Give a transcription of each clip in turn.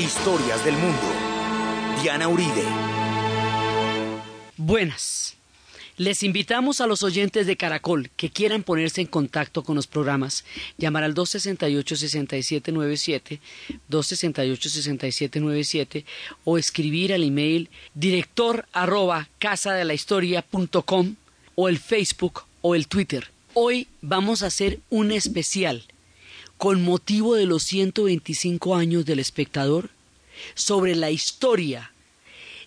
Historias del mundo. Diana Uribe. Buenas. Les invitamos a los oyentes de Caracol que quieran ponerse en contacto con los programas, llamar al 268-6797, 268-6797 o escribir al email director arroba casadelahistoria.com o el Facebook o el Twitter. Hoy vamos a hacer un especial con motivo de los 125 años del espectador sobre la historia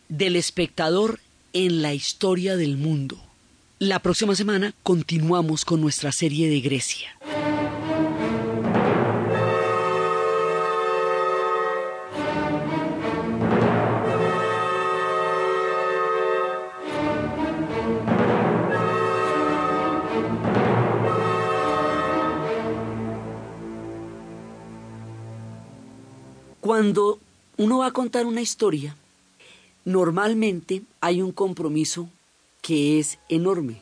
del espectador en la historia del mundo. La próxima semana continuamos con nuestra serie de Grecia. Cuando uno va a contar una historia, normalmente hay un compromiso que es enorme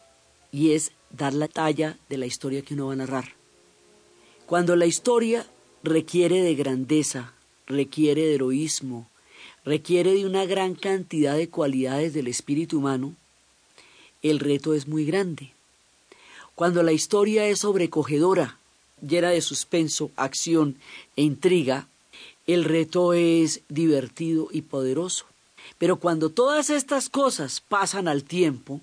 y es dar la talla de la historia que uno va a narrar. Cuando la historia requiere de grandeza, requiere de heroísmo, requiere de una gran cantidad de cualidades del espíritu humano, el reto es muy grande. Cuando la historia es sobrecogedora, llena de suspenso, acción e intriga, el reto es divertido y poderoso. Pero cuando todas estas cosas pasan al tiempo,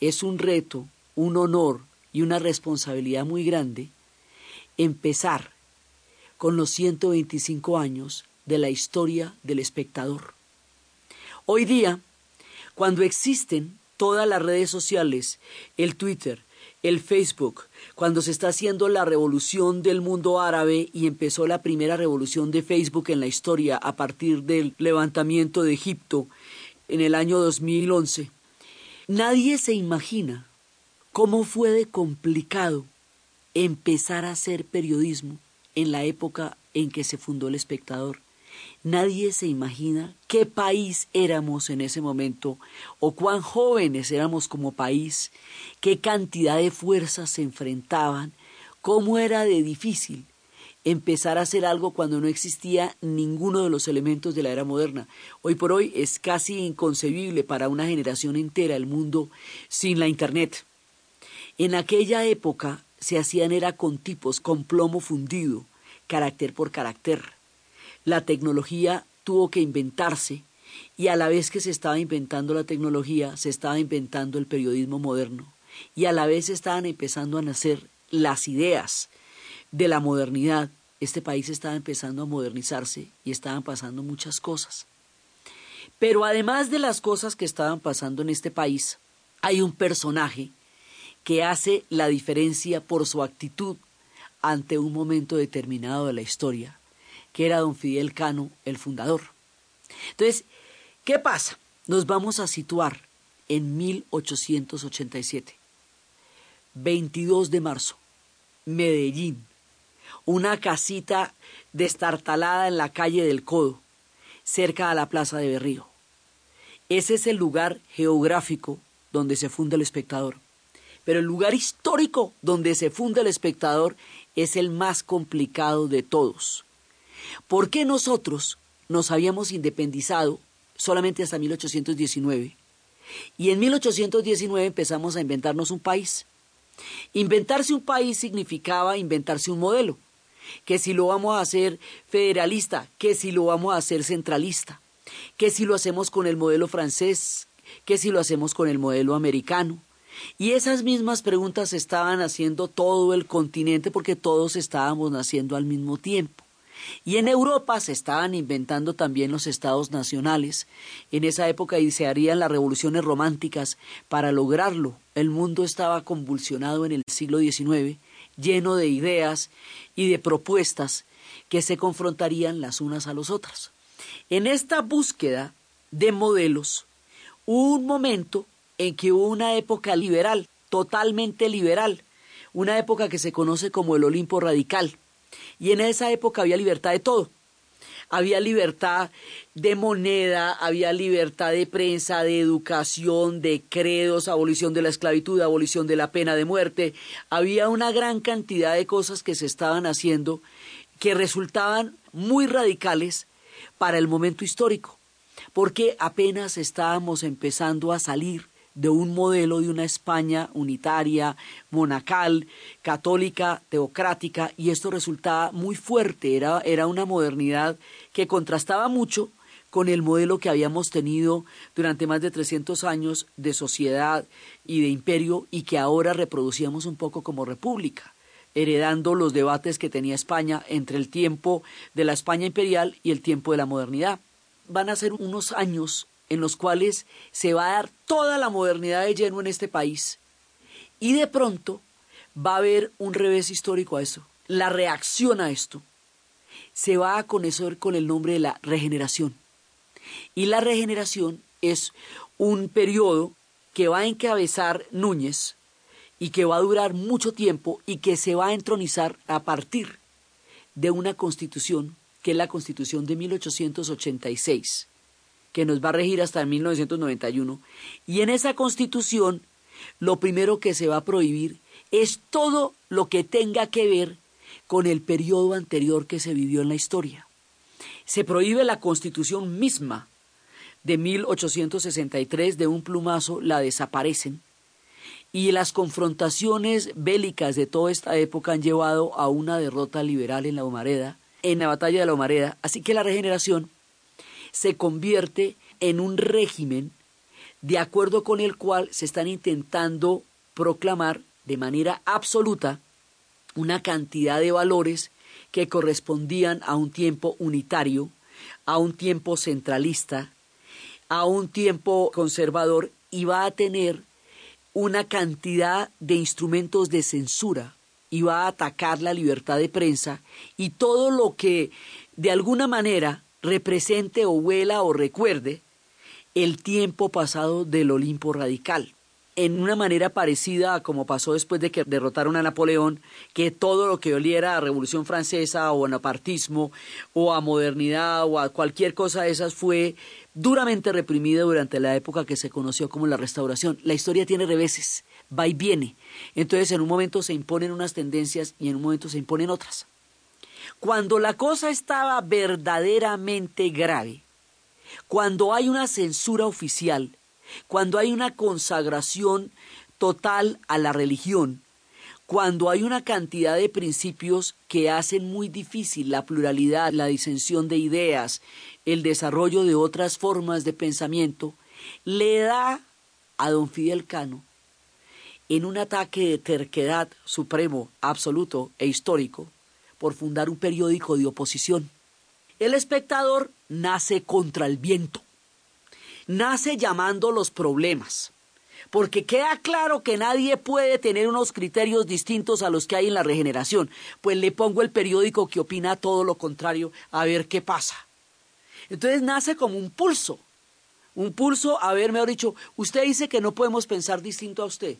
es un reto, un honor y una responsabilidad muy grande empezar con los 125 años de la historia del espectador. Hoy día, cuando existen todas las redes sociales, el Twitter, el Facebook, cuando se está haciendo la revolución del mundo árabe y empezó la primera revolución de Facebook en la historia a partir del levantamiento de Egipto en el año 2011, nadie se imagina cómo fue de complicado empezar a hacer periodismo en la época en que se fundó el espectador. Nadie se imagina qué país éramos en ese momento o cuán jóvenes éramos como país, qué cantidad de fuerzas se enfrentaban, cómo era de difícil empezar a hacer algo cuando no existía ninguno de los elementos de la era moderna. Hoy por hoy es casi inconcebible para una generación entera el mundo sin la Internet. En aquella época se hacían era con tipos, con plomo fundido, carácter por carácter la tecnología tuvo que inventarse y a la vez que se estaba inventando la tecnología, se estaba inventando el periodismo moderno y a la vez estaban empezando a nacer las ideas de la modernidad. Este país estaba empezando a modernizarse y estaban pasando muchas cosas. Pero además de las cosas que estaban pasando en este país, hay un personaje que hace la diferencia por su actitud ante un momento determinado de la historia que era don Fidel Cano, el fundador. Entonces, ¿qué pasa? Nos vamos a situar en 1887, 22 de marzo, Medellín, una casita destartalada en la calle del Codo, cerca a la plaza de Berrío. Ese es el lugar geográfico donde se funda el espectador. Pero el lugar histórico donde se funda el espectador es el más complicado de todos. ¿Por qué nosotros nos habíamos independizado solamente hasta 1819? Y en 1819 empezamos a inventarnos un país. Inventarse un país significaba inventarse un modelo, que si lo vamos a hacer federalista, que si lo vamos a hacer centralista, que si lo hacemos con el modelo francés, que si lo hacemos con el modelo americano. Y esas mismas preguntas estaban haciendo todo el continente porque todos estábamos naciendo al mismo tiempo. Y en Europa se estaban inventando también los estados nacionales. En esa época y se harían las revoluciones románticas. Para lograrlo, el mundo estaba convulsionado en el siglo XIX, lleno de ideas y de propuestas que se confrontarían las unas a las otras. En esta búsqueda de modelos, hubo un momento en que hubo una época liberal, totalmente liberal, una época que se conoce como el Olimpo radical, y en esa época había libertad de todo. Había libertad de moneda, había libertad de prensa, de educación, de credos, abolición de la esclavitud, abolición de la pena de muerte. Había una gran cantidad de cosas que se estaban haciendo que resultaban muy radicales, para el momento histórico, porque apenas estábamos empezando a salir de un modelo de una España unitaria, monacal, católica, teocrática, y esto resultaba muy fuerte, era, era una modernidad que contrastaba mucho con el modelo que habíamos tenido durante más de 300 años de sociedad y de imperio y que ahora reproducíamos un poco como república, heredando los debates que tenía España entre el tiempo de la España imperial y el tiempo de la modernidad. Van a ser unos años en los cuales se va a dar toda la modernidad de lleno en este país y de pronto va a haber un revés histórico a eso. La reacción a esto se va a conocer con el nombre de la regeneración. Y la regeneración es un periodo que va a encabezar Núñez y que va a durar mucho tiempo y que se va a entronizar a partir de una constitución que es la constitución de 1886, que nos va a regir hasta 1991. Y en esa constitución lo primero que se va a prohibir es todo lo que tenga que ver con el periodo anterior que se vivió en la historia se prohíbe la constitución misma de 1863 de un plumazo, la desaparecen. Y las confrontaciones bélicas de toda esta época han llevado a una derrota liberal en la Humareda, en la batalla de la Humareda. Así que la regeneración se convierte en un régimen de acuerdo con el cual se están intentando proclamar de manera absoluta una cantidad de valores que correspondían a un tiempo unitario, a un tiempo centralista, a un tiempo conservador y va a tener una cantidad de instrumentos de censura y va a atacar la libertad de prensa y todo lo que de alguna manera represente o huela o recuerde el tiempo pasado del Olimpo radical en una manera parecida a como pasó después de que derrotaron a Napoleón, que todo lo que oliera a Revolución Francesa o a napartismo o a modernidad o a cualquier cosa de esas fue duramente reprimida durante la época que se conoció como la Restauración. La historia tiene reveses, va y viene. Entonces en un momento se imponen unas tendencias y en un momento se imponen otras. Cuando la cosa estaba verdaderamente grave, cuando hay una censura oficial, cuando hay una consagración total a la religión, cuando hay una cantidad de principios que hacen muy difícil la pluralidad, la disensión de ideas, el desarrollo de otras formas de pensamiento, le da a don Fidel Cano, en un ataque de terquedad supremo, absoluto e histórico, por fundar un periódico de oposición. El espectador nace contra el viento nace llamando los problemas, porque queda claro que nadie puede tener unos criterios distintos a los que hay en la regeneración, pues le pongo el periódico que opina todo lo contrario a ver qué pasa. Entonces nace como un pulso, un pulso, a ver, mejor dicho, usted dice que no podemos pensar distinto a usted.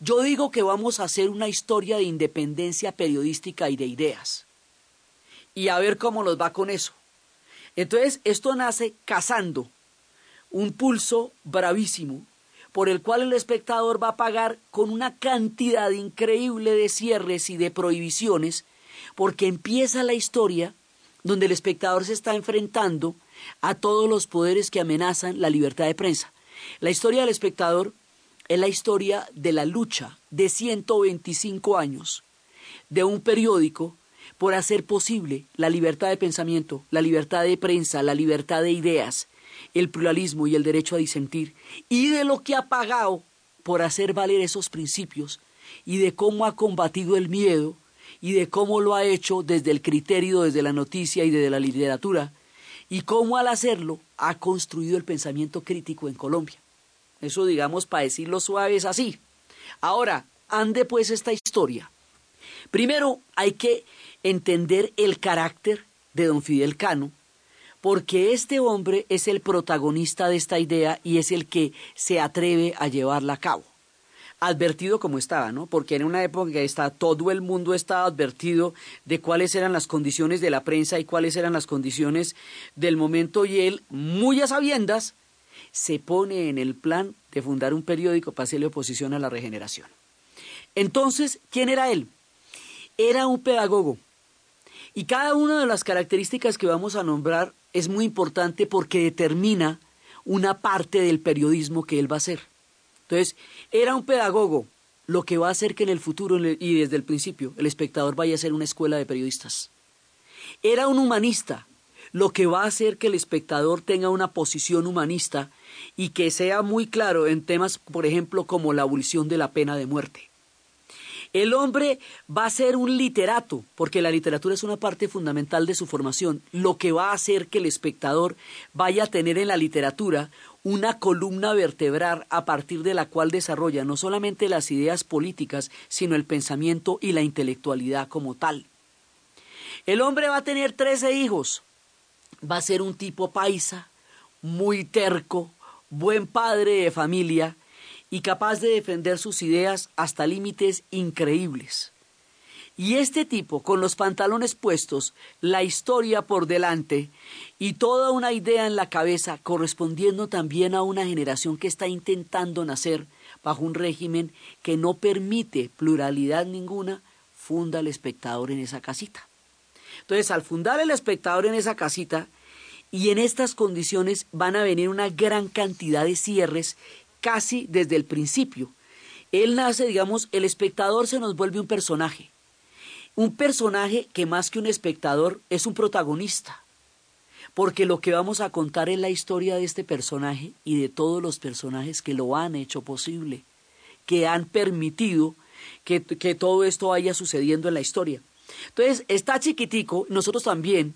Yo digo que vamos a hacer una historia de independencia periodística y de ideas. Y a ver cómo nos va con eso. Entonces, esto nace cazando un pulso bravísimo por el cual el espectador va a pagar con una cantidad increíble de cierres y de prohibiciones, porque empieza la historia donde el espectador se está enfrentando a todos los poderes que amenazan la libertad de prensa. La historia del espectador es la historia de la lucha de 125 años de un periódico por hacer posible la libertad de pensamiento, la libertad de prensa, la libertad de ideas, el pluralismo y el derecho a disentir, y de lo que ha pagado por hacer valer esos principios, y de cómo ha combatido el miedo, y de cómo lo ha hecho desde el criterio, desde la noticia y desde la literatura, y cómo al hacerlo ha construido el pensamiento crítico en Colombia. Eso, digamos, para decirlo suave es así. Ahora, ande pues esta historia. Primero hay que entender el carácter de don Fidel Cano, porque este hombre es el protagonista de esta idea y es el que se atreve a llevarla a cabo. Advertido como estaba, ¿no? Porque en una época que está, todo el mundo estaba advertido de cuáles eran las condiciones de la prensa y cuáles eran las condiciones del momento y él, muy a sabiendas, se pone en el plan de fundar un periódico para hacerle oposición a la regeneración. Entonces, ¿quién era él? Era un pedagogo Y cada una de las características que vamos a nombrar es muy importante porque determina una parte del periodismo que él va a hacer. Entonces, era un pedagogo, lo que va a hacer que en el futuro y desde el principio el espectador vaya a ser una escuela de periodistas. Era un humanista, lo que va a hacer que el espectador tenga una posición humanista y que sea muy claro en temas, por ejemplo, como la abolición de la pena de muerte. El hombre va a ser un literato, porque la literatura es una parte fundamental de su formación, lo que va a hacer que el espectador vaya a tener en la literatura una columna vertebral a partir de la cual desarrolla no solamente las ideas políticas, sino el pensamiento y la intelectualidad como tal. El hombre va a tener trece hijos, va a ser un tipo paisa, muy terco, buen padre de familia, y capaz de defender sus ideas hasta límites increíbles. Y este tipo, con los pantalones puestos, la historia por delante y toda una idea en la cabeza, correspondiendo también a una generación que está intentando nacer bajo un régimen que no permite pluralidad ninguna, funda el espectador en esa casita. Entonces, al fundar el espectador en esa casita, y en estas condiciones van a venir una gran cantidad de cierres casi desde el principio. Él nace, digamos, el espectador se nos vuelve un personaje. Un personaje que más que un espectador es un protagonista. Porque lo que vamos a contar es la historia de este personaje y de todos los personajes que lo han hecho posible, que han permitido que, que todo esto vaya sucediendo en la historia. Entonces, está chiquitico, nosotros también,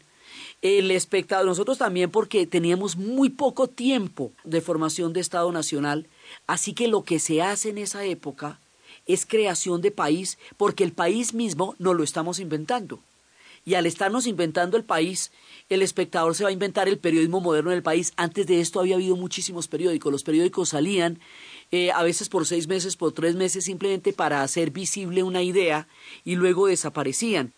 el espectador, nosotros también porque teníamos muy poco tiempo de formación de Estado Nacional, así que lo que se hace en esa época es creación de país, porque el país mismo no lo estamos inventando. Y al estarnos inventando el país, el espectador se va a inventar el periodismo moderno del país. Antes de esto había habido muchísimos periódicos. Los periódicos salían eh, a veces por seis meses, por tres meses, simplemente para hacer visible una idea y luego desaparecían.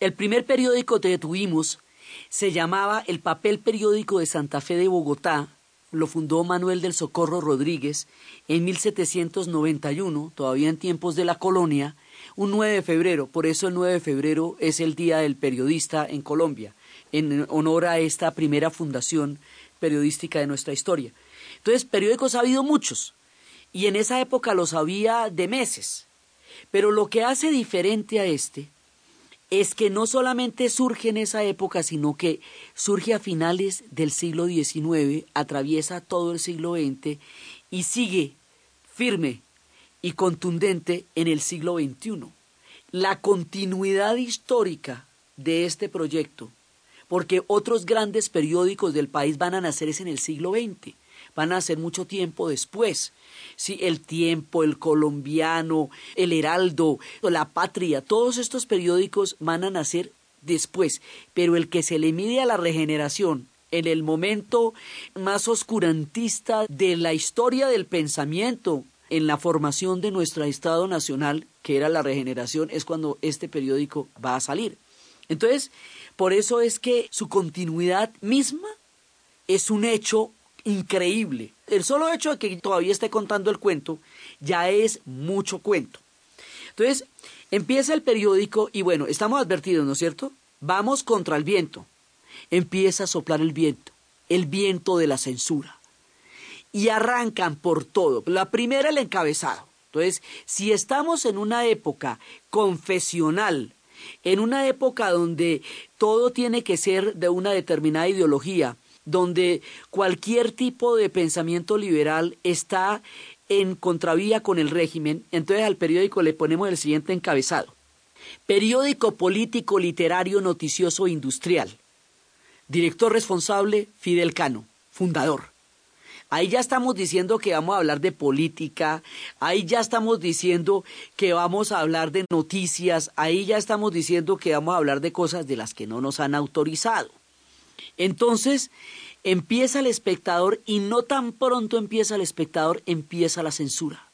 El primer periódico que tuvimos se llamaba El Papel Periódico de Santa Fe de Bogotá, lo fundó Manuel del Socorro Rodríguez en 1791, todavía en tiempos de la colonia, un 9 de febrero, por eso el 9 de febrero es el Día del Periodista en Colombia, en honor a esta primera fundación periodística de nuestra historia. Entonces, periódicos ha habido muchos, y en esa época los había de meses, pero lo que hace diferente a este es que no solamente surge en esa época, sino que surge a finales del siglo XIX, atraviesa todo el siglo XX y sigue firme y contundente en el siglo XXI. La continuidad histórica de este proyecto, porque otros grandes periódicos del país van a nacer es en el siglo XX van a ser mucho tiempo después. Sí, el tiempo, el colombiano, el heraldo, la patria, todos estos periódicos van a nacer después, pero el que se le mide a la regeneración en el momento más oscurantista de la historia del pensamiento en la formación de nuestro Estado Nacional, que era la regeneración, es cuando este periódico va a salir. Entonces, por eso es que su continuidad misma es un hecho increíble. El solo hecho de que todavía esté contando el cuento ya es mucho cuento. Entonces, empieza el periódico y bueno, estamos advertidos, ¿no es cierto? Vamos contra el viento. Empieza a soplar el viento, el viento de la censura. Y arrancan por todo. La primera, el encabezado. Entonces, si estamos en una época confesional, en una época donde todo tiene que ser de una determinada ideología, donde cualquier tipo de pensamiento liberal está en contravía con el régimen, entonces al periódico le ponemos el siguiente encabezado. Periódico político, literario, noticioso, industrial. Director responsable, Fidel Cano, fundador. Ahí ya estamos diciendo que vamos a hablar de política, ahí ya estamos diciendo que vamos a hablar de noticias, ahí ya estamos diciendo que vamos a hablar de cosas de las que no nos han autorizado. Entonces empieza el espectador y no tan pronto empieza el espectador, empieza la censura.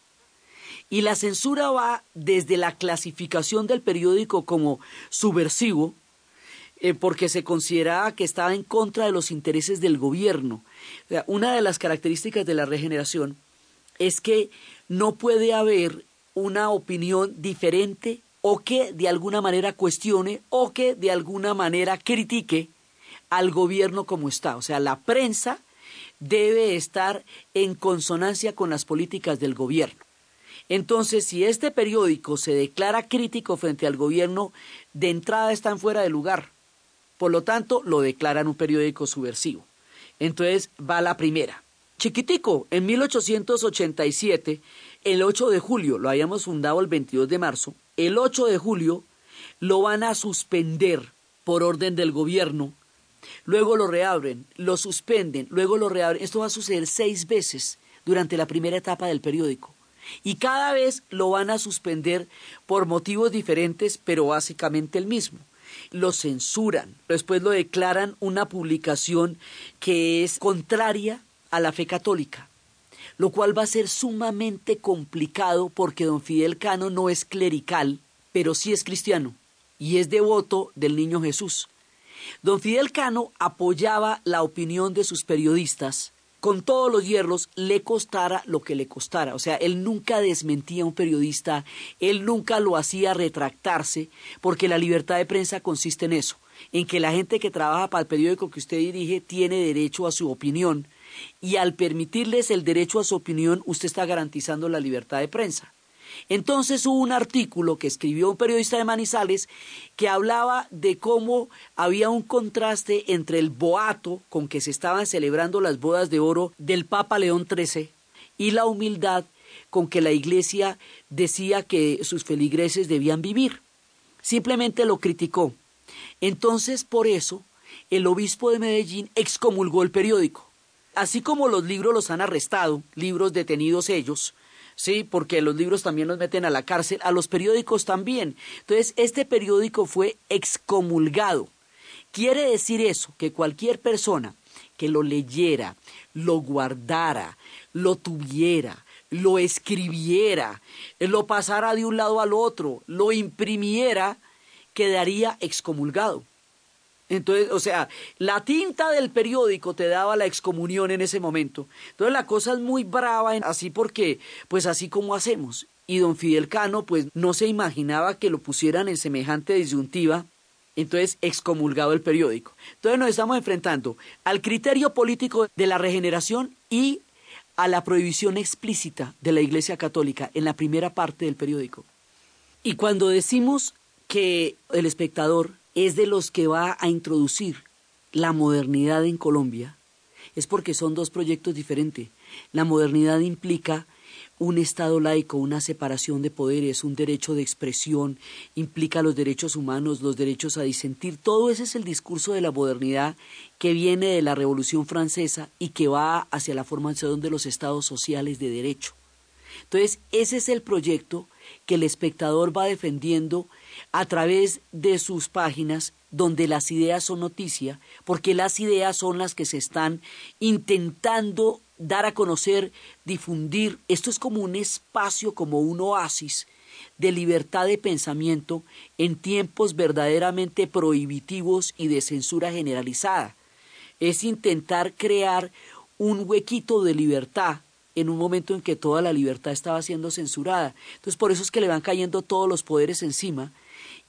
Y la censura va desde la clasificación del periódico como subversivo, eh, porque se consideraba que estaba en contra de los intereses del gobierno. una de las características de la regeneración es que no puede haber una opinión diferente o que de alguna manera cuestione o que de alguna manera critique al gobierno como está. O sea, la prensa debe estar en consonancia con las políticas del gobierno. Entonces, si este periódico se declara crítico frente al gobierno, de entrada están fuera de lugar. Por lo tanto, lo declaran un periódico subversivo. Entonces, va la primera. Chiquitico, en 1887, el 8 de julio, lo habíamos fundado el 22 de marzo, el 8 de julio lo van a suspender por orden del gobierno, luego lo reabren, lo suspenden, luego lo reabren. Esto va a suceder seis veces durante la primera etapa del periódico. Y cada vez lo van a suspender por motivos diferentes, pero básicamente el mismo. Lo censuran, después lo declaran una publicación que es contraria a la fe católica, lo cual va a ser sumamente complicado porque don Fidel Cano no es clerical, pero sí es cristiano y es devoto del niño Jesús. Don Fidel Cano apoyaba la opinión de sus periodistas con todos los hierros, le costara lo que le costara. O sea, él nunca desmentía a un periodista, él nunca lo hacía retractarse, porque la libertad de prensa consiste en eso, en que la gente que trabaja para el periódico que usted dirige tiene derecho a su opinión, y al permitirles el derecho a su opinión, usted está garantizando la libertad de prensa. Entonces hubo un artículo que escribió un periodista de Manizales que hablaba de cómo había un contraste entre el boato con que se estaban celebrando las bodas de oro del Papa León XIII y la humildad con que la Iglesia decía que sus feligreses debían vivir. Simplemente lo criticó. Entonces, por eso, el obispo de Medellín excomulgó el periódico. Así como los libros los han arrestado, libros detenidos ellos, sí, porque los libros también los meten a la cárcel, a los periódicos también. Entonces, este periódico fue excomulgado. Quiere decir eso, que cualquier persona que lo leyera, lo guardara, lo tuviera, lo escribiera, lo pasara de un lado al otro, lo imprimiera, quedaría excomulgado. Entonces, o sea, la tinta del periódico te daba la excomunión en ese momento. Entonces la cosa es muy brava, así porque, pues así como hacemos. Y don Fidel Cano, pues no se imaginaba que lo pusieran en semejante disyuntiva. Entonces, excomulgado el periódico. Entonces nos estamos enfrentando al criterio político de la regeneración y a la prohibición explícita de la Iglesia Católica en la primera parte del periódico. Y cuando decimos que el espectador es de los que va a introducir la modernidad en Colombia, es porque son dos proyectos diferentes. La modernidad implica un Estado laico, una separación de poderes, un derecho de expresión, implica los derechos humanos, los derechos a disentir. Todo ese es el discurso de la modernidad que viene de la Revolución Francesa y que va hacia la formación de los estados sociales de derecho. Entonces, ese es el proyecto que el espectador va defendiendo a través de sus páginas donde las ideas son noticia, porque las ideas son las que se están intentando dar a conocer, difundir. Esto es como un espacio, como un oasis de libertad de pensamiento en tiempos verdaderamente prohibitivos y de censura generalizada. Es intentar crear un huequito de libertad en un momento en que toda la libertad estaba siendo censurada. Entonces por eso es que le van cayendo todos los poderes encima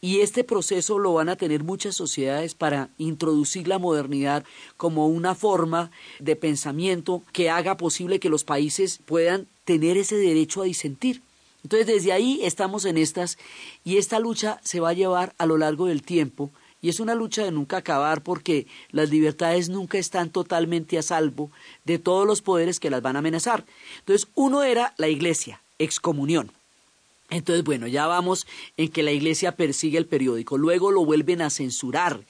y este proceso lo van a tener muchas sociedades para introducir la modernidad como una forma de pensamiento que haga posible que los países puedan tener ese derecho a disentir. Entonces desde ahí estamos en estas y esta lucha se va a llevar a lo largo del tiempo y es una lucha de nunca acabar porque las libertades nunca están totalmente a salvo de todos los poderes que las van a amenazar. Entonces uno era la iglesia, excomunión. Entonces, bueno, ya vamos en que la iglesia persigue el periódico, luego lo vuelven a censurar,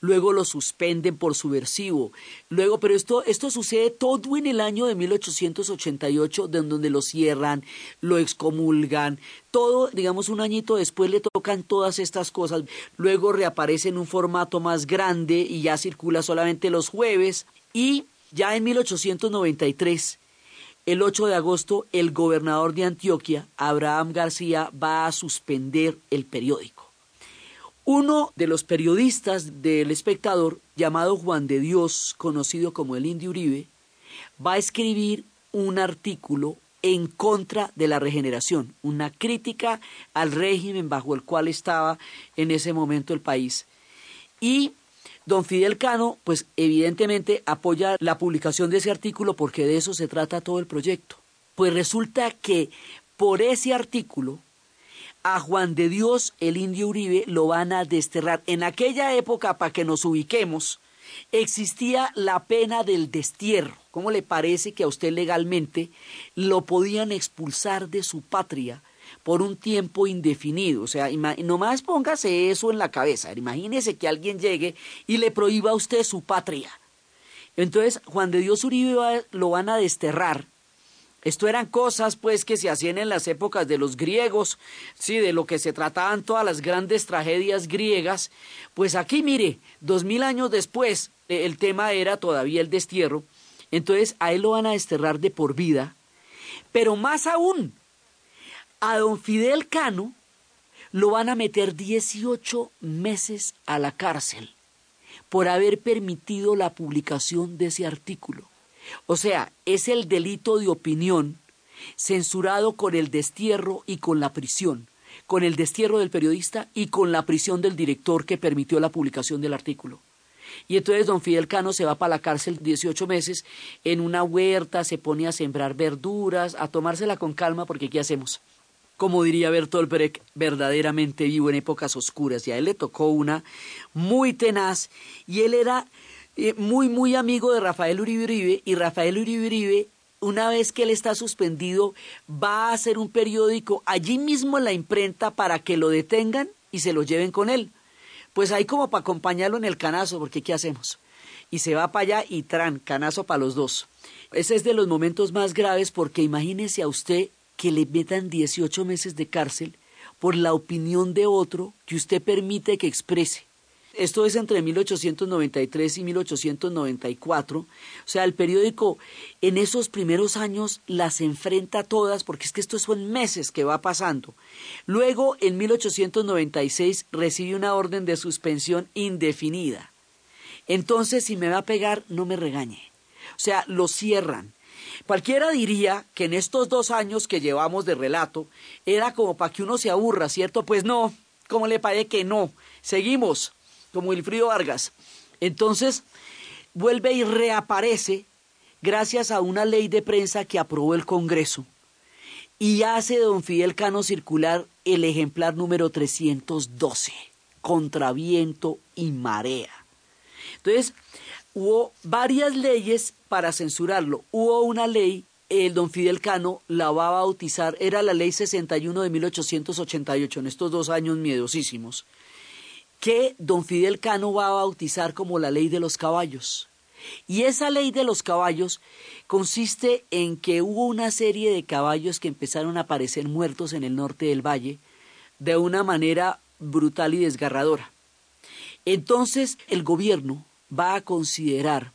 luego lo suspenden por subversivo, luego, pero esto, esto sucede todo en el año de 1888, de donde lo cierran, lo excomulgan, todo, digamos, un añito después le tocan todas estas cosas, luego reaparece en un formato más grande y ya circula solamente los jueves, y ya en 1893 el 8 de agosto, el gobernador de Antioquia, Abraham García, va a suspender el periódico. Uno de los periodistas del espectador, llamado Juan de Dios, conocido como el Indio Uribe, va a escribir un artículo en contra de la regeneración, una crítica al régimen bajo el cual estaba en ese momento el país. Y don Fidel Cano, pues evidentemente apoya la publicación de ese artículo porque de eso se trata todo el proyecto. Pues resulta que por ese artículo a Juan de Dios el indio Uribe lo van a desterrar. En aquella época, para que nos ubiquemos, existía la pena del destierro. ¿Cómo le parece que a usted legalmente lo podían expulsar de su patria por un tiempo indefinido? O sea, nomás póngase eso en la cabeza. Imagínese que alguien llegue y le prohíba a usted su patria. Entonces, Juan de Dios Uribe lo van a desterrar esto eran cosas pues que se hacían en las épocas de los griegos, sí, de lo que se trataban todas las grandes tragedias griegas. Pues aquí mire, dos mil años después, eh, el tema era todavía el destierro. Entonces a él lo van a desterrar de por vida. Pero más aún, a don Fidel Cano lo van a meter 18 meses a la cárcel por haber permitido la publicación de ese artículo. O sea, es el delito de opinión censurado con el destierro y con la prisión, con el destierro del periodista y con la prisión del director que permitió la publicación del artículo. Y entonces don Fidel Cano se va para la cárcel 18 meses en una huerta, se pone a sembrar verduras, a tomársela con calma porque ¿qué hacemos? Como diría Bertolt Brecht, verdaderamente vivo en épocas oscuras y a él le tocó una muy tenaz y él era eh, muy, muy amigo de Rafael Uribe Uribe y Rafael Uribe una vez que él está suspendido, va a hacer un periódico allí mismo en la imprenta para que lo detengan y se lo lleven con él. Pues ahí como para acompañarlo en el canazo, porque ¿qué hacemos? Y se va para allá y tran, canazo para los dos. Ese es de los momentos más graves porque imagínese a usted que le metan 18 meses de cárcel por la opinión de otro que usted permite que exprese. Esto es entre 1893 y 1894. O sea, el periódico en esos primeros años las enfrenta todas, porque es que estos son meses que va pasando. Luego, en 1896, recibe una orden de suspensión indefinida. Entonces, si me va a pegar, no me regañe. O sea, lo cierran. Cualquiera diría que en estos dos años que llevamos de relato era como para que uno se aburra, ¿cierto? Pues no, ¿cómo le parece que no? Seguimos como Wilfrido Vargas. Entonces, vuelve y reaparece gracias a una ley de prensa que aprobó el Congreso y hace don Fidel Cano circular el ejemplar número 312, contra viento y marea. Entonces, hubo varias leyes para censurarlo. Hubo una ley, el don Fidel Cano la va a bautizar, era la ley 61 de 1888, en estos dos años miedosísimos que don Fidel Cano va a bautizar como la ley de los caballos. Y esa ley de los caballos consiste en que hubo una serie de caballos que empezaron a aparecer muertos en el norte del valle de una manera brutal y desgarradora. Entonces el gobierno va a considerar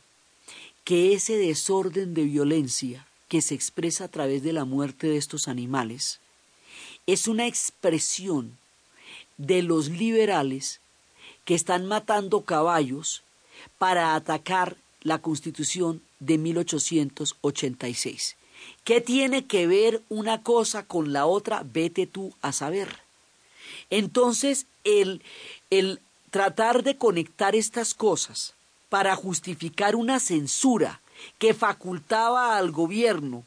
que ese desorden de violencia que se expresa a través de la muerte de estos animales es una expresión de los liberales que están matando caballos para atacar la Constitución de 1886. ¿Qué tiene que ver una cosa con la otra? Vete tú a saber. Entonces, el, el tratar de conectar estas cosas para justificar una censura que facultaba al gobierno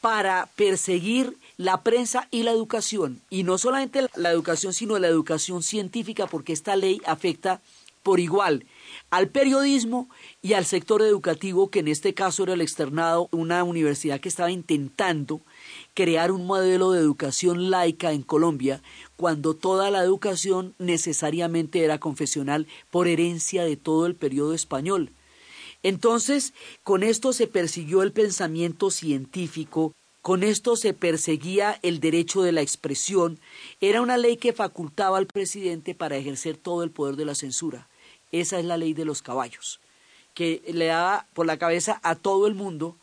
para perseguir la prensa y la educación, y no solamente la educación, sino la educación científica, porque esta ley afecta por igual al periodismo y al sector educativo, que en este caso era el externado, una universidad que estaba intentando crear un modelo de educación laica en Colombia, cuando toda la educación necesariamente era confesional por herencia de todo el periodo español. Entonces, con esto se persiguió el pensamiento científico, con esto se perseguía el derecho de la expresión, era una ley que facultaba al presidente para ejercer todo el poder de la censura. Esa es la ley de los caballos, que le daba por la cabeza a todo el mundo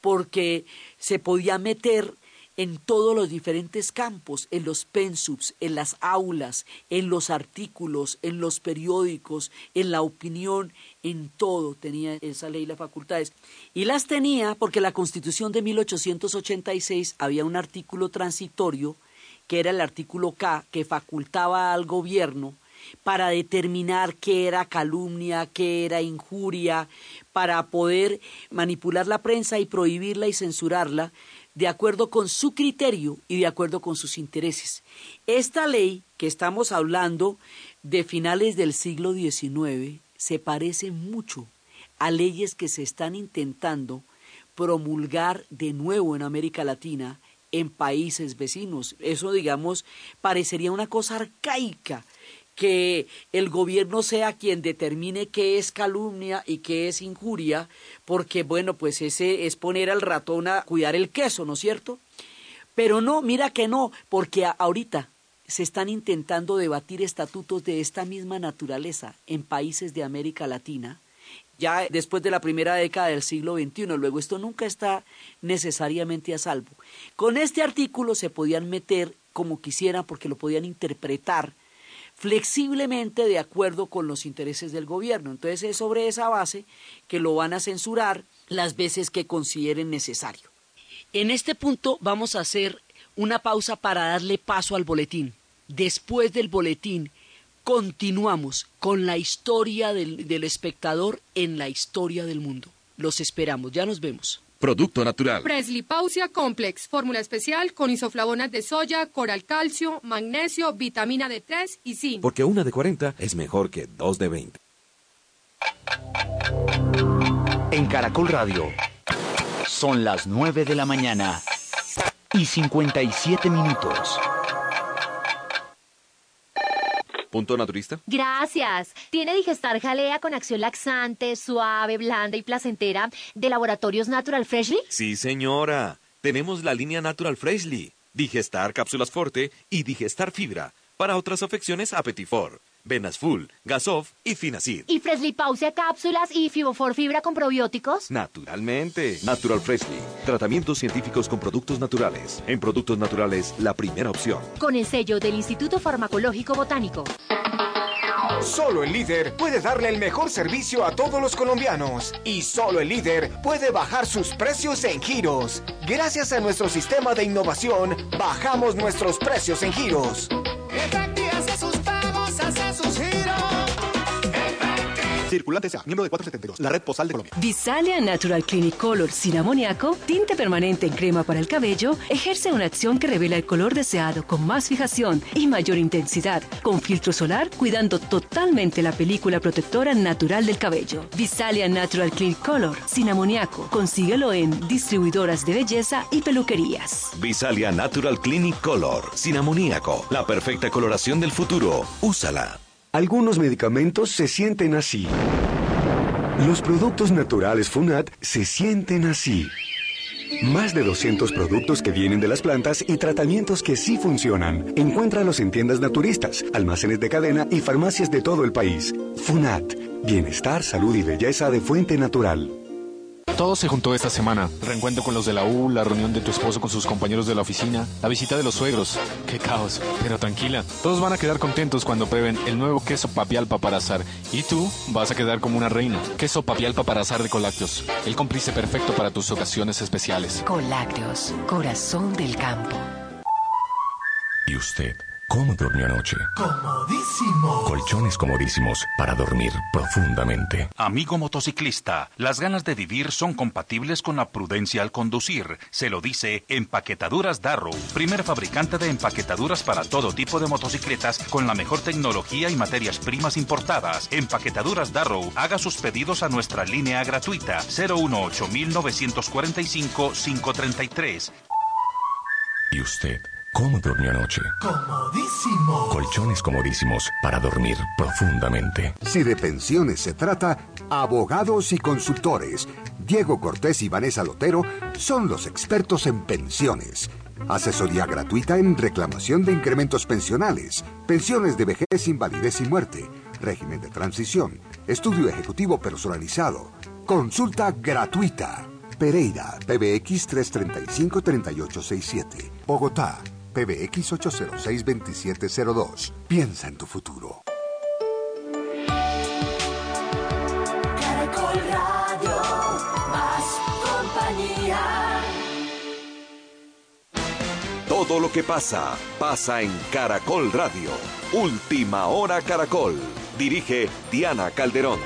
porque se podía meter en todos los diferentes campos, en los pensums, en las aulas, en los artículos, en los periódicos, en la opinión, en todo tenía esa ley las facultades. Y las tenía porque la Constitución de 1886 había un artículo transitorio, que era el artículo K, que facultaba al gobierno para determinar qué era calumnia, qué era injuria, para poder manipular la prensa y prohibirla y censurarla de acuerdo con su criterio y de acuerdo con sus intereses. Esta ley que estamos hablando de finales del siglo XIX se parece mucho a leyes que se están intentando promulgar de nuevo en América Latina en países vecinos. Eso, digamos, parecería una cosa arcaica que el gobierno sea quien determine qué es calumnia y qué es injuria, porque bueno, pues ese es poner al ratón a cuidar el queso, ¿no es cierto? Pero no, mira que no, porque ahorita se están intentando debatir estatutos de esta misma naturaleza en países de América Latina, ya después de la primera década del siglo XXI. Luego, esto nunca está necesariamente a salvo. Con este artículo se podían meter como quisieran porque lo podían interpretar flexiblemente de acuerdo con los intereses del gobierno. Entonces es sobre esa base que lo van a censurar las veces que consideren necesario. En este punto vamos a hacer una pausa para darle paso al boletín. Después del boletín continuamos con la historia del, del espectador en la historia del mundo. Los esperamos, ya nos vemos. Producto natural. Pausia Complex, fórmula especial con isoflavonas de soya, coral calcio, magnesio, vitamina D3 y zinc. Porque una de 40 es mejor que dos de 20. En Caracol Radio son las 9 de la mañana y 57 minutos. ¿Punto naturista? Gracias. ¿Tiene Digestar Jalea con acción laxante, suave, blanda y placentera de Laboratorios Natural Freshly? Sí, señora. Tenemos la línea Natural Freshly, Digestar Cápsulas Forte y Digestar Fibra. Para otras afecciones, Apetifor. Venas Full, Gasof y Finacid. ¿Y Freshly Pausia cápsulas y Fibofor fibra con probióticos? Naturalmente. Natural Freshly. Tratamientos científicos con productos naturales. En productos naturales, la primera opción. Con el sello del Instituto Farmacológico Botánico. Solo el líder puede darle el mejor servicio a todos los colombianos. Y solo el líder puede bajar sus precios en giros. Gracias a nuestro sistema de innovación, bajamos nuestros precios en giros. Circulante sea, miembro de 472, la red postal de Colombia. Visalia Natural Clinic Color sin amoníaco, tinte permanente en crema para el cabello, ejerce una acción que revela el color deseado con más fijación y mayor intensidad, con filtro solar, cuidando totalmente la película protectora natural del cabello. Visalia Natural Clinic Color sin amoníaco, consíguelo en distribuidoras de belleza y peluquerías. Visalia Natural Clinic Color sin amoníaco, la perfecta coloración del futuro. Úsala. Algunos medicamentos se sienten así. Los productos naturales Funat se sienten así. Más de 200 productos que vienen de las plantas y tratamientos que sí funcionan. Encuéntralos en tiendas naturistas, almacenes de cadena y farmacias de todo el país. Funat. Bienestar, salud y belleza de fuente natural. Todo se juntó esta semana. Reencuentro con los de la U, la reunión de tu esposo con sus compañeros de la oficina, la visita de los suegros. ¡Qué caos! Pero tranquila, todos van a quedar contentos cuando prueben el nuevo queso papialpa para azar. Y tú vas a quedar como una reina. Queso papialpa para azar de Colácteos. El cómplice perfecto para tus ocasiones especiales. Colácteos, corazón del campo. ¿Y usted? ¿Cómo durmió anoche? Comodísimo. Colchones comodísimos para dormir profundamente. Amigo motociclista, las ganas de vivir son compatibles con la prudencia al conducir. Se lo dice Empaquetaduras Darrow, primer fabricante de empaquetaduras para todo tipo de motocicletas con la mejor tecnología y materias primas importadas. Empaquetaduras Darrow, haga sus pedidos a nuestra línea gratuita 018 1945 533. ¿Y usted? ¿Cómo durmió anoche? Comodísimo. Colchones comodísimos para dormir profundamente. Si de pensiones se trata, abogados y consultores, Diego Cortés y Vanessa Lotero son los expertos en pensiones. Asesoría gratuita en reclamación de incrementos pensionales, pensiones de vejez, invalidez y muerte, régimen de transición, estudio ejecutivo personalizado, consulta gratuita. Pereira, PBX 335-3867. Bogotá, PBX 806-2702. Piensa en tu futuro. Caracol Radio, más compañía. Todo lo que pasa, pasa en Caracol Radio. Última hora Caracol. Dirige Diana Calderón.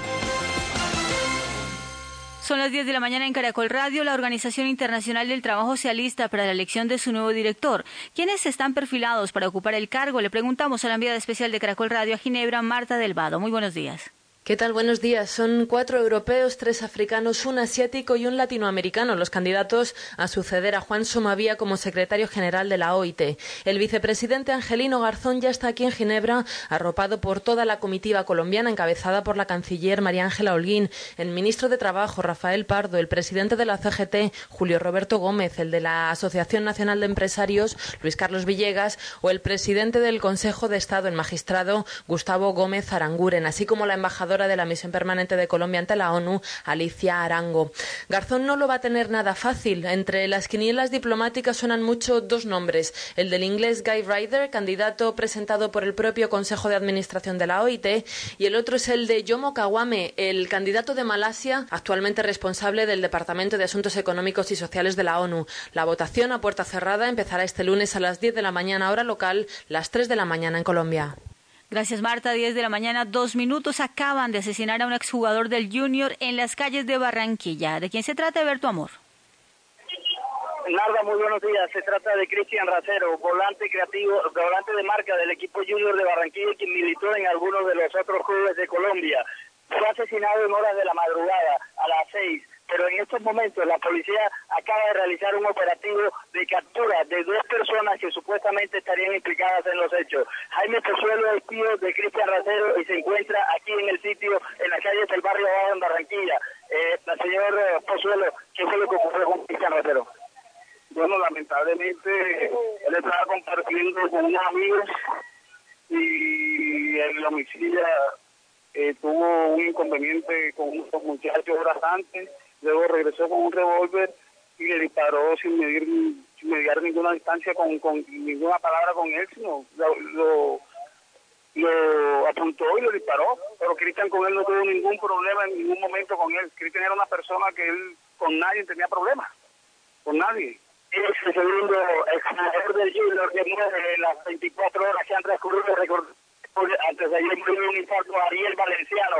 Son las 10 de la mañana en Caracol Radio. La Organización Internacional del Trabajo se alista para la elección de su nuevo director. ¿Quiénes están perfilados para ocupar el cargo? Le preguntamos a la enviada especial de Caracol Radio a Ginebra, Marta Del Vado. Muy buenos días. ¿Qué tal? Buenos días. Son cuatro europeos, tres africanos, un asiático y un latinoamericano los candidatos a suceder a Juan Somavía como secretario general de la OIT. El vicepresidente Angelino Garzón ya está aquí en Ginebra, arropado por toda la comitiva colombiana encabezada por la canciller María Ángela Holguín, el ministro de Trabajo Rafael Pardo, el presidente de la CGT Julio Roberto Gómez, el de la Asociación Nacional de Empresarios Luis Carlos Villegas o el presidente del Consejo de Estado, el magistrado Gustavo Gómez Aranguren, así como la embajadora de la Misión Permanente de Colombia ante la ONU, Alicia Arango. Garzón no lo va a tener nada fácil. Entre las quinielas diplomáticas suenan mucho dos nombres. El del inglés Guy Ryder, candidato presentado por el propio Consejo de Administración de la OIT, y el otro es el de Yomo Kawame, el candidato de Malasia, actualmente responsable del Departamento de Asuntos Económicos y Sociales de la ONU. La votación a puerta cerrada empezará este lunes a las 10 de la mañana hora local, las 3 de la mañana en Colombia. Gracias, Marta. 10 de la mañana, dos minutos. Acaban de asesinar a un exjugador del Junior en las calles de Barranquilla. ¿De quién se trata, ver tu amor? Narda, muy buenos días. Se trata de Cristian Racero, volante creativo, volante de marca del equipo Junior de Barranquilla, quien militó en algunos de los otros clubes de Colombia. Fue asesinado en horas de la madrugada, a las seis pero en estos momentos la policía acaba de realizar un operativo de captura de dos personas que supuestamente estarían implicadas en los hechos. Jaime Pozuelo es tío de Cristian Racero y se encuentra aquí en el sitio, en las calles del barrio Abajo en Barranquilla. Eh, señor eh, Pozuelo, ¿qué fue lo que ocurrió con Cristian Racero? Bueno, lamentablemente él estaba compartiendo con unos amigos y el homicidio eh, tuvo un inconveniente con unos muchachos horas antes luego regresó con un revólver y le disparó sin medir sin mediar ninguna distancia con, con ninguna palabra con él, sino lo, lo, apuntó y lo disparó, pero Cristian con él no tuvo ningún problema en ningún momento con él. Cristian era una persona que él con nadie tenía problemas, con nadie. El segundo exjugador del Junior que muere en las 24 horas que han transcurrido, antes de ayer murió un infarto Ariel Valenciano,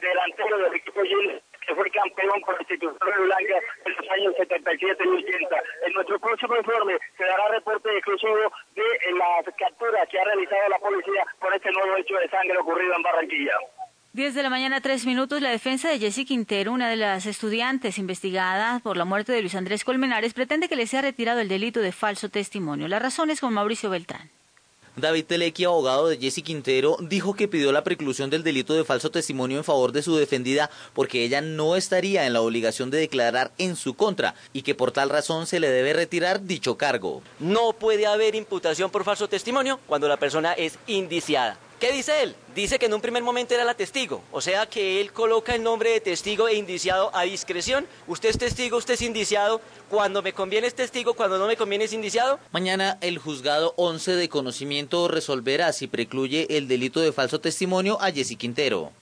delantero del equipo Junior que fue campeón por la institución de en los años 77 y 80. En nuestro próximo informe se dará reporte exclusivo de las capturas que ha realizado la policía por este nuevo hecho de sangre ocurrido en Barranquilla. 10 de la mañana, tres minutos. La defensa de Jessie Quintero, una de las estudiantes investigadas por la muerte de Luis Andrés Colmenares, pretende que le sea retirado el delito de falso testimonio. La razón es con Mauricio Beltrán. David Telequi, abogado de Jesse Quintero, dijo que pidió la preclusión del delito de falso testimonio en favor de su defendida porque ella no estaría en la obligación de declarar en su contra y que por tal razón se le debe retirar dicho cargo. No puede haber imputación por falso testimonio cuando la persona es indiciada. ¿Qué dice él? Dice que en un primer momento era la testigo, o sea que él coloca el nombre de testigo e indiciado a discreción. Usted es testigo, usted es indiciado. Cuando me conviene es testigo, cuando no me conviene es indiciado. Mañana el juzgado 11 de conocimiento resolverá si precluye el delito de falso testimonio a Jessy Quintero.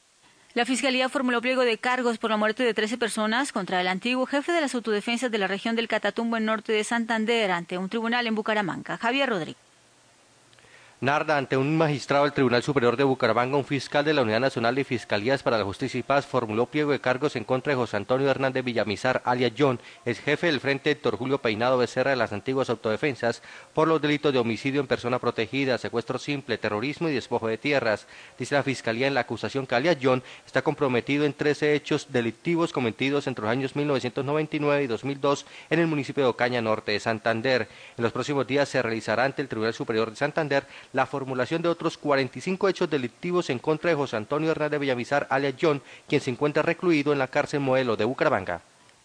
La Fiscalía formuló pliego de cargos por la muerte de 13 personas contra el antiguo jefe de las autodefensas de la región del Catatumbo en norte de Santander ante un tribunal en Bucaramanga, Javier Rodríguez. Narda, ante un magistrado del Tribunal Superior de Bucaramanga, un fiscal de la Unidad Nacional de Fiscalías para la Justicia y Paz formuló pliego de cargos en contra de José Antonio Hernández Villamizar, alias John, ex jefe del Frente Héctor Julio Peinado Becerra de las antiguas autodefensas, por los delitos de homicidio en persona protegida, secuestro simple, terrorismo y despojo de tierras. Dice la Fiscalía en la acusación que alias John está comprometido en 13 hechos delictivos cometidos entre los años 1999 y 2002 en el municipio de Ocaña Norte de Santander. En los próximos días se realizará ante el Tribunal Superior de Santander la formulación de otros 45 hechos delictivos en contra de José Antonio Hernández Villamizar, alias John, quien se encuentra recluido en la cárcel modelo de Bucaramanga.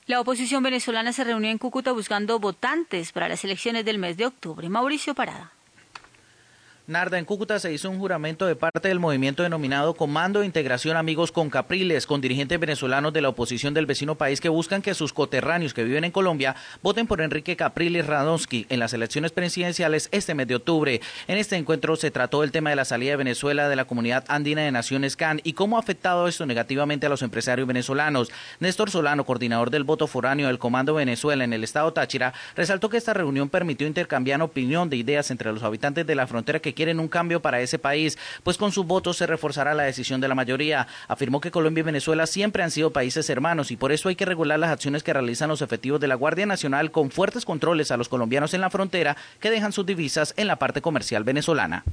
La oposición venezolana se reunió en Cúcuta buscando votantes para las elecciones del mes de octubre. Mauricio Parada. Narda, en Cúcuta se hizo un juramento de parte del movimiento denominado Comando de Integración Amigos con Capriles, con dirigentes venezolanos de la oposición del vecino país que buscan que sus coterráneos que viven en Colombia voten por Enrique Capriles Radonsky en las elecciones presidenciales este mes de octubre. En este encuentro se trató el tema de la salida de Venezuela de la comunidad andina de Naciones CAN y cómo ha afectado esto negativamente a los empresarios venezolanos. Néstor Solano, coordinador del voto foráneo del Comando Venezuela en el estado Táchira, resaltó que esta reunión permitió intercambiar opinión de ideas entre los habitantes de la frontera que quieren un cambio para ese país, pues con sus votos se reforzará la decisión de la mayoría. Afirmó que Colombia y Venezuela siempre han sido países hermanos y por eso hay que regular las acciones que realizan los efectivos de la Guardia Nacional con fuertes controles a los colombianos en la frontera que dejan sus divisas en la parte comercial venezolana.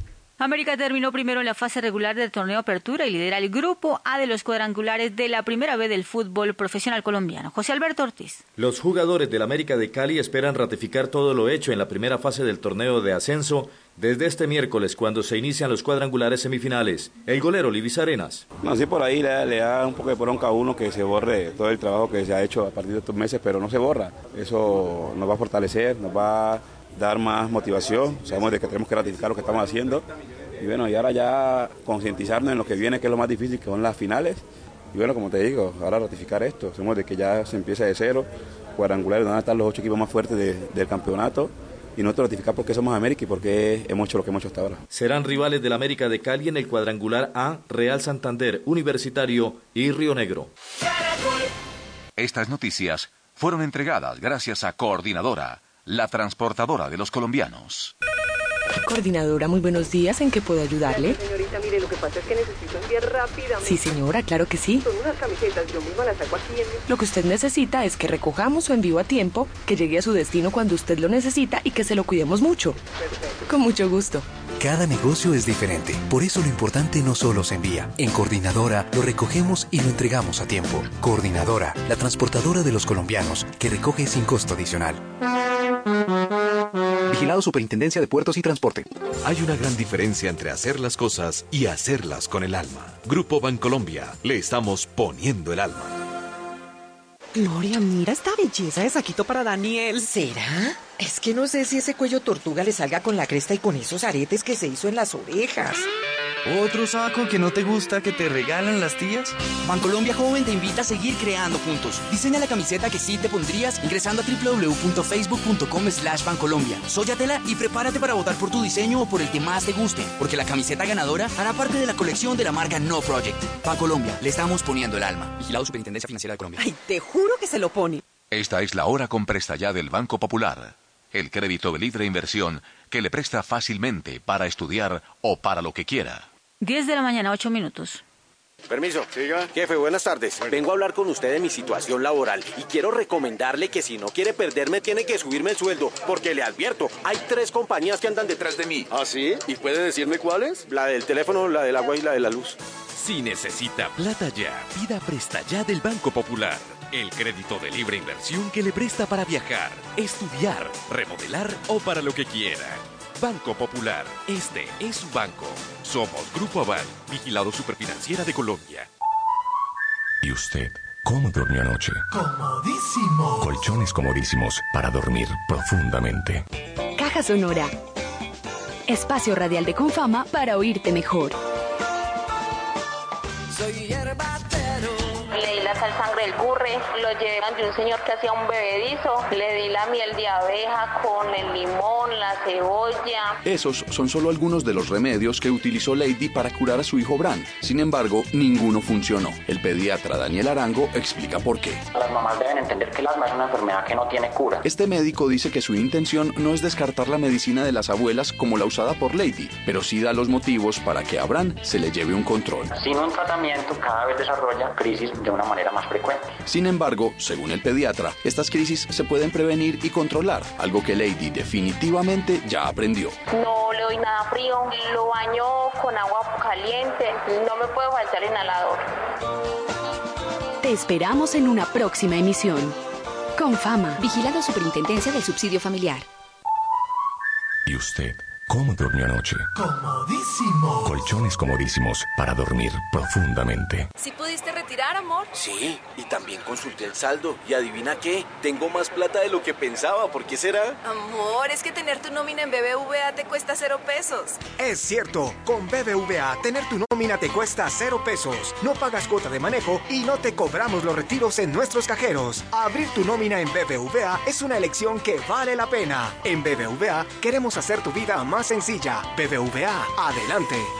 América terminó primero en la fase regular del torneo Apertura y lidera el grupo A de los cuadrangulares de la primera vez del fútbol profesional colombiano. José Alberto Ortiz. Los jugadores del América de Cali esperan ratificar todo lo hecho en la primera fase del torneo de ascenso desde este miércoles cuando se inician los cuadrangulares semifinales. El golero Livis Arenas. No, sí, por ahí le, da un poco de bronca a uno que se borre todo el trabajo que se ha hecho a partir de estos meses, pero no se borra. Eso nos va a fortalecer, nos va a dar más motivación. Sabemos de que tenemos que ratificar lo que estamos haciendo. Y bueno, y ahora ya concientizarnos en lo que viene, que es lo más difícil, que son las finales. Y bueno, como te digo, ahora ratificar esto. Sabemos de que ya se empieza de cero, cuadrangulares, donde están los ocho equipos más fuertes del campeonato y nosotros ratificar por qué somos América y por qué hemos hecho lo que hemos hecho hasta ahora. Serán rivales del América de Cali en el cuadrangular A, Real Santander, Universitario y Río Negro. Estas noticias fueron entregadas gracias a Coordinadora, la transportadora de los colombianos. Coordinadora, muy buenos días. ¿En qué puedo ayudarle? Señorita, mire, lo que pasa es que necesito enviar rápidamente. Sí, señora, claro que sí. Son unas camisetas, yo misma las saco aquí en mi... Lo que usted necesita es que recojamos su envío a tiempo, que llegue a su destino cuando usted lo necesita y que se lo cuidemos mucho. Perfecto. Con mucho gusto. Cada negocio es diferente, por eso lo importante no solo se envía. En Coordinadora lo recogemos y lo entregamos a tiempo. Coordinadora, la transportadora de los colombianos, que recoge sin costo adicional. Vigilado Superintendencia de Puertos y Transporte. Hay una gran diferencia entre hacer las cosas y hacerlas con el alma. Grupo Bancolombia, le estamos poniendo el alma. Gloria, mira esta belleza de saquito para Daniel. ¿Será? Es que no sé si ese cuello tortuga le salga con la cresta y con esos aretes que se hizo en las orejas. ¿Otro saco que no te gusta que te regalan las tías? Bancolombia Joven te invita a seguir creando juntos. Diseña la camiseta que sí te pondrías ingresando a www.facebook.com slash bancolombia. Sóyatela y prepárate para votar por tu diseño o por el que más te guste, porque la camiseta ganadora hará parte de la colección de la marca No Project. Bancolombia, le estamos poniendo el alma. Vigilado Superintendencia Financiera de Colombia. Ay, te juro que se lo pone. Esta es la hora con presta ya del Banco Popular. El crédito de libre inversión que le presta fácilmente para estudiar o para lo que quiera. 10 de la mañana, 8 minutos. Permiso. Jefe, buenas tardes. Vengo a hablar con usted de mi situación laboral y quiero recomendarle que si no quiere perderme tiene que subirme el sueldo, porque le advierto, hay tres compañías que andan detrás de mí. ¿Ah, sí? ¿Y puede decirme cuáles? La del teléfono, la del agua y la de la luz. Si necesita plata ya, pida presta ya del Banco Popular. El crédito de libre inversión que le presta para viajar, estudiar, remodelar o para lo que quiera. Banco Popular, este es su banco. Somos Grupo Aval, vigilado superfinanciera de Colombia. ¿Y usted cómo durmió anoche? Comodísimo. Colchones comodísimos para dormir profundamente. Caja Sonora. Espacio radial de Confama para oírte mejor. Soy Le la sal sangre del burre, lo llevé ante un señor que hacía un bebedizo, le di la miel de abeja con el limón, la cebolla. Esos son solo algunos de los remedios que utilizó Lady para curar a su hijo Bran. Sin embargo, ninguno funcionó. El pediatra Daniel Arango explica por qué. Las mamás deben entender que el asma es una enfermedad que no tiene cura. Este médico dice que su intención no es descartar la medicina de las abuelas como la usada por Lady, pero sí da los motivos para que a Bran se le lleve un control. Sin un tratamiento, cada vez desarrolla crisis de una manera más frecuente. Sin embargo, según el pediatra, estas crisis se pueden prevenir y controlar, algo que Lady definitivamente ya aprendió. No le doy nada frío, lo baño con agua caliente, no me puede faltar inhalador. Te esperamos en una próxima emisión. Con fama. Vigilado Superintendencia del Subsidio Familiar. ¿Y usted ¿Cómo durmió anoche? Comodísimo. Colchones comodísimos para dormir profundamente. ¿Sí pudiste retirar, amor? Sí, y también consulté el saldo. Y adivina qué, tengo más plata de lo que pensaba. ¿Por qué será? Amor, es que tener tu nómina en BBVA te cuesta cero pesos. Es cierto, con BBVA tener tu nómina te cuesta cero pesos. No pagas cuota de manejo y no te cobramos los retiros en nuestros cajeros. Abrir tu nómina en BBVA es una elección que vale la pena. En BBVA queremos hacer tu vida más sencilla. BBVA, adelante.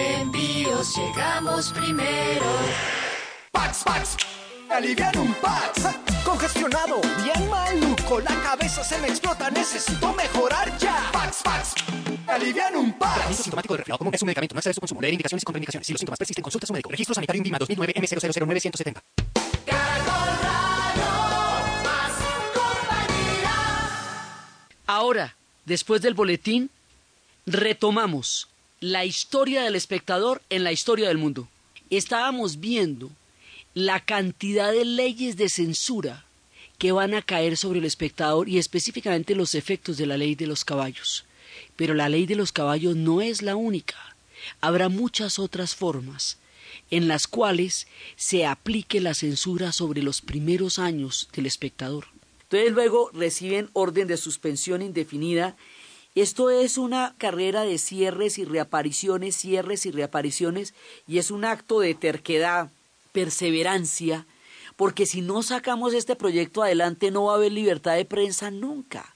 Surenvíos llegamos primero. Pax, Pax. Alivian un Pax. Congestionado, bien maluco. La cabeza se me explota. Necesito mejorar ya. Pax, Pax. Alivian un Pax. Sintomático de resfriado común es un medicamento. No excede su consumo. Leer indicaciones y contraindicaciones. Si los síntomas persisten, consulta a su médico. Registro sanitario INVIMA 2009 M000970. Ahora, después del boletín, retomamos la historia del espectador en la historia del mundo. Estábamos viendo la cantidad de leyes de censura que van a caer sobre el espectador y específicamente los efectos de la ley de los caballos. Pero la ley de los caballos no es la única. Habrá muchas otras formas en las cuales se aplique la censura sobre los primeros años del espectador. Entonces luego reciben orden de suspensión indefinida. Esto es una carrera de cierres y reapariciones, cierres y reapariciones, y es un acto de terquedad, perseverancia, porque si no sacamos este proyecto adelante no va a haber libertad de prensa nunca.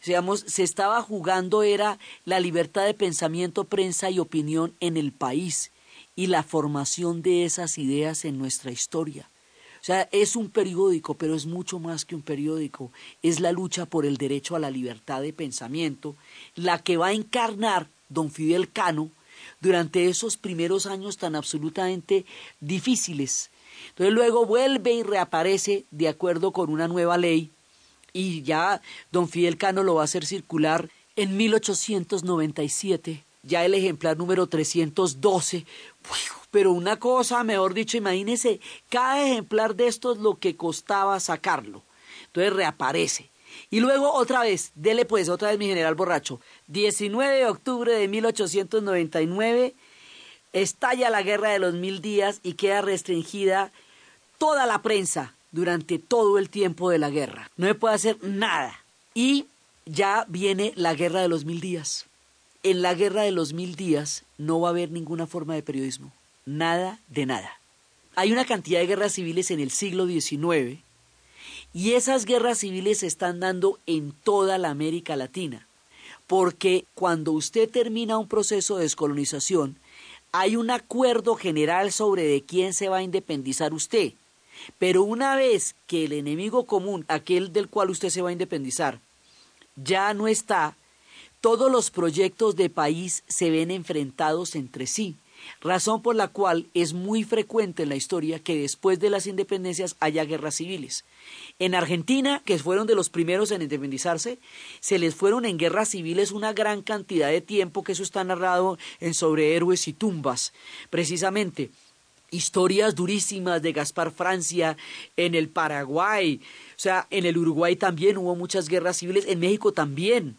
Se estaba jugando era la libertad de pensamiento, prensa y opinión en el país y la formación de esas ideas en nuestra historia. O sea, es un periódico, pero es mucho más que un periódico. Es la lucha por el derecho a la libertad de pensamiento, la que va a encarnar don Fidel Cano durante esos primeros años tan absolutamente difíciles. Entonces luego vuelve y reaparece de acuerdo con una nueva ley y ya don Fidel Cano lo va a hacer circular en 1897, ya el ejemplar número 312. Pero una cosa, mejor dicho, imagínese, cada ejemplar de estos lo que costaba sacarlo. Entonces reaparece. Y luego otra vez, dele pues otra vez mi general borracho. 19 de octubre de 1899, estalla la guerra de los mil días y queda restringida toda la prensa durante todo el tiempo de la guerra. No se puede hacer nada. Y ya viene la guerra de los mil días. En la guerra de los mil días no va a haber ninguna forma de periodismo. Nada de nada. Hay una cantidad de guerras civiles en el siglo XIX y esas guerras civiles se están dando en toda la América Latina. Porque cuando usted termina un proceso de descolonización, hay un acuerdo general sobre de quién se va a independizar usted. Pero una vez que el enemigo común, aquel del cual usted se va a independizar, ya no está, todos los proyectos de país se ven enfrentados entre sí, razón por la cual es muy frecuente en la historia que después de las independencias haya guerras civiles. En Argentina, que fueron de los primeros en independizarse, se les fueron en guerras civiles una gran cantidad de tiempo, que eso está narrado en Sobre Héroes y Tumbas, precisamente historias durísimas de Gaspar Francia en el Paraguay, o sea, en el Uruguay también hubo muchas guerras civiles, en México también,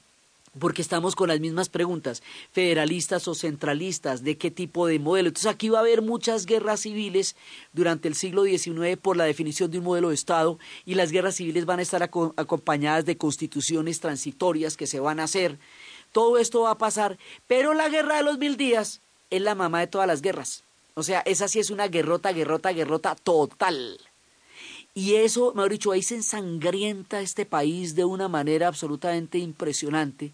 porque estamos con las mismas preguntas, federalistas o centralistas, de qué tipo de modelo. Entonces aquí va a haber muchas guerras civiles durante el siglo XIX por la definición de un modelo de Estado y las guerras civiles van a estar acompañadas de constituciones transitorias que se van a hacer. Todo esto va a pasar, pero la guerra de los mil días es la mamá de todas las guerras. O sea, esa sí es una guerrota, guerrota, guerrota total. Y eso, mejor dicho, ahí se ensangrienta este país de una manera absolutamente impresionante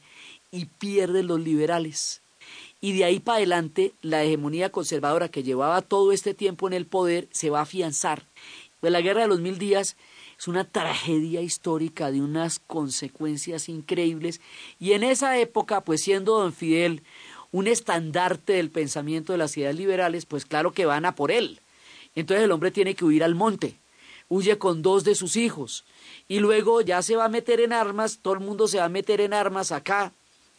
y pierden los liberales. Y de ahí para adelante, la hegemonía conservadora que llevaba todo este tiempo en el poder se va a afianzar. Pues la guerra de los mil días es una tragedia histórica de unas consecuencias increíbles. Y en esa época, pues siendo don Fidel un estandarte del pensamiento de las ideas liberales, pues claro que van a por él. Entonces el hombre tiene que huir al monte, huye con dos de sus hijos y luego ya se va a meter en armas, todo el mundo se va a meter en armas acá,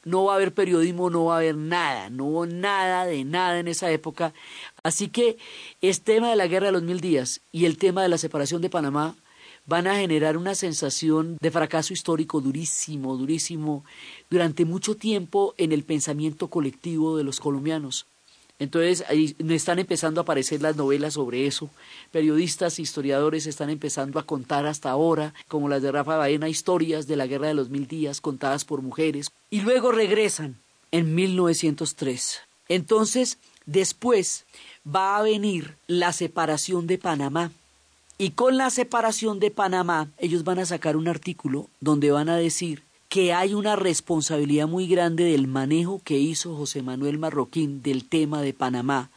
no va a haber periodismo, no va a haber nada, no hubo nada de nada en esa época. Así que este tema de la guerra de los mil días y el tema de la separación de Panamá van a generar una sensación de fracaso histórico durísimo, durísimo, durante mucho tiempo en el pensamiento colectivo de los colombianos. Entonces ahí están empezando a aparecer las novelas sobre eso. Periodistas, historiadores están empezando a contar hasta ahora, como las de Rafa Baena, historias de la Guerra de los Mil Días contadas por mujeres. Y luego regresan en 1903. Entonces, después va a venir la separación de Panamá. Y con la separación de Panamá, ellos van a sacar un artículo donde van a decir que hay una responsabilidad muy grande del manejo que hizo José Manuel Marroquín del tema de Panamá,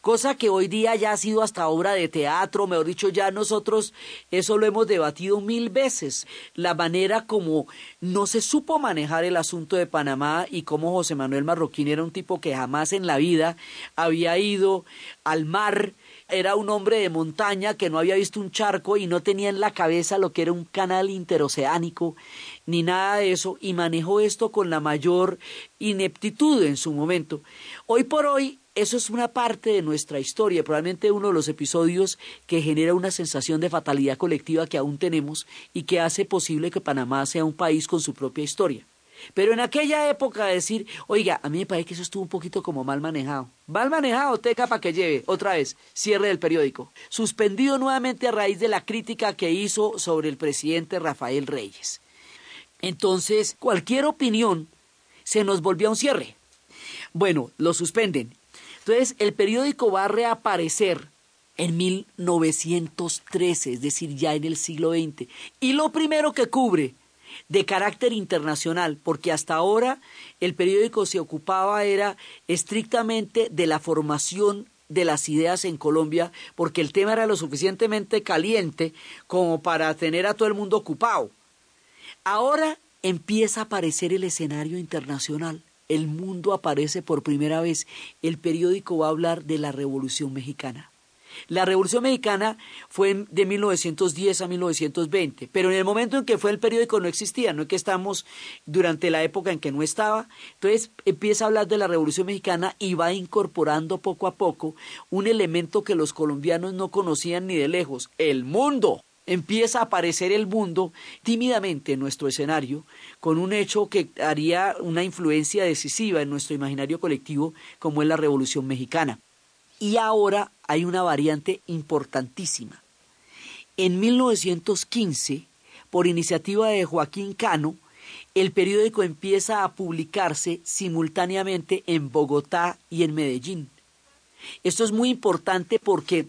cosa que hoy día ya ha sido hasta obra de teatro, mejor dicho, ya nosotros eso lo hemos debatido mil veces, la manera como no se supo manejar el asunto de Panamá y cómo José Manuel Marroquín era un tipo que jamás en la vida había ido al mar, era un hombre de montaña que no había visto un charco y no tenía en la cabeza lo que era un canal interoceánico ni nada de eso y manejó esto con la mayor ineptitud en su momento. Hoy por hoy eso es una parte de nuestra historia, probablemente uno de los episodios que genera una sensación de fatalidad colectiva que aún tenemos y que hace posible que Panamá sea un país con su propia historia. Pero en aquella época decir, oiga, a mí me parece que eso estuvo un poquito como mal manejado. Mal manejado, teca para que lleve, otra vez, cierre del periódico. Suspendido nuevamente a raíz de la crítica que hizo sobre el presidente Rafael Reyes. Entonces, cualquier opinión se nos volvió a un cierre. Bueno, lo suspenden. Entonces, el periódico va a reaparecer en 1913, es decir, ya en el siglo XX. Y lo primero que cubre de carácter internacional, porque hasta ahora el periódico se ocupaba era estrictamente de la formación de las ideas en Colombia, porque el tema era lo suficientemente caliente como para tener a todo el mundo ocupado. Ahora empieza a aparecer el escenario internacional. El mundo aparece por primera vez. El periódico va a hablar de la Revolución Mexicana. La Revolución Mexicana fue de 1910 a 1920, pero en el momento en que fue el periódico no existía, no es que estamos durante la época en que no estaba. Entonces empieza a hablar de la Revolución Mexicana y va incorporando poco a poco un elemento que los colombianos no conocían ni de lejos, el mundo empieza a aparecer el mundo tímidamente en nuestro escenario, con un hecho que haría una influencia decisiva en nuestro imaginario colectivo, como es la Revolución Mexicana. Y ahora hay una variante importantísima. En 1915, por iniciativa de Joaquín Cano, el periódico empieza a publicarse simultáneamente en Bogotá y en Medellín. Esto es muy importante porque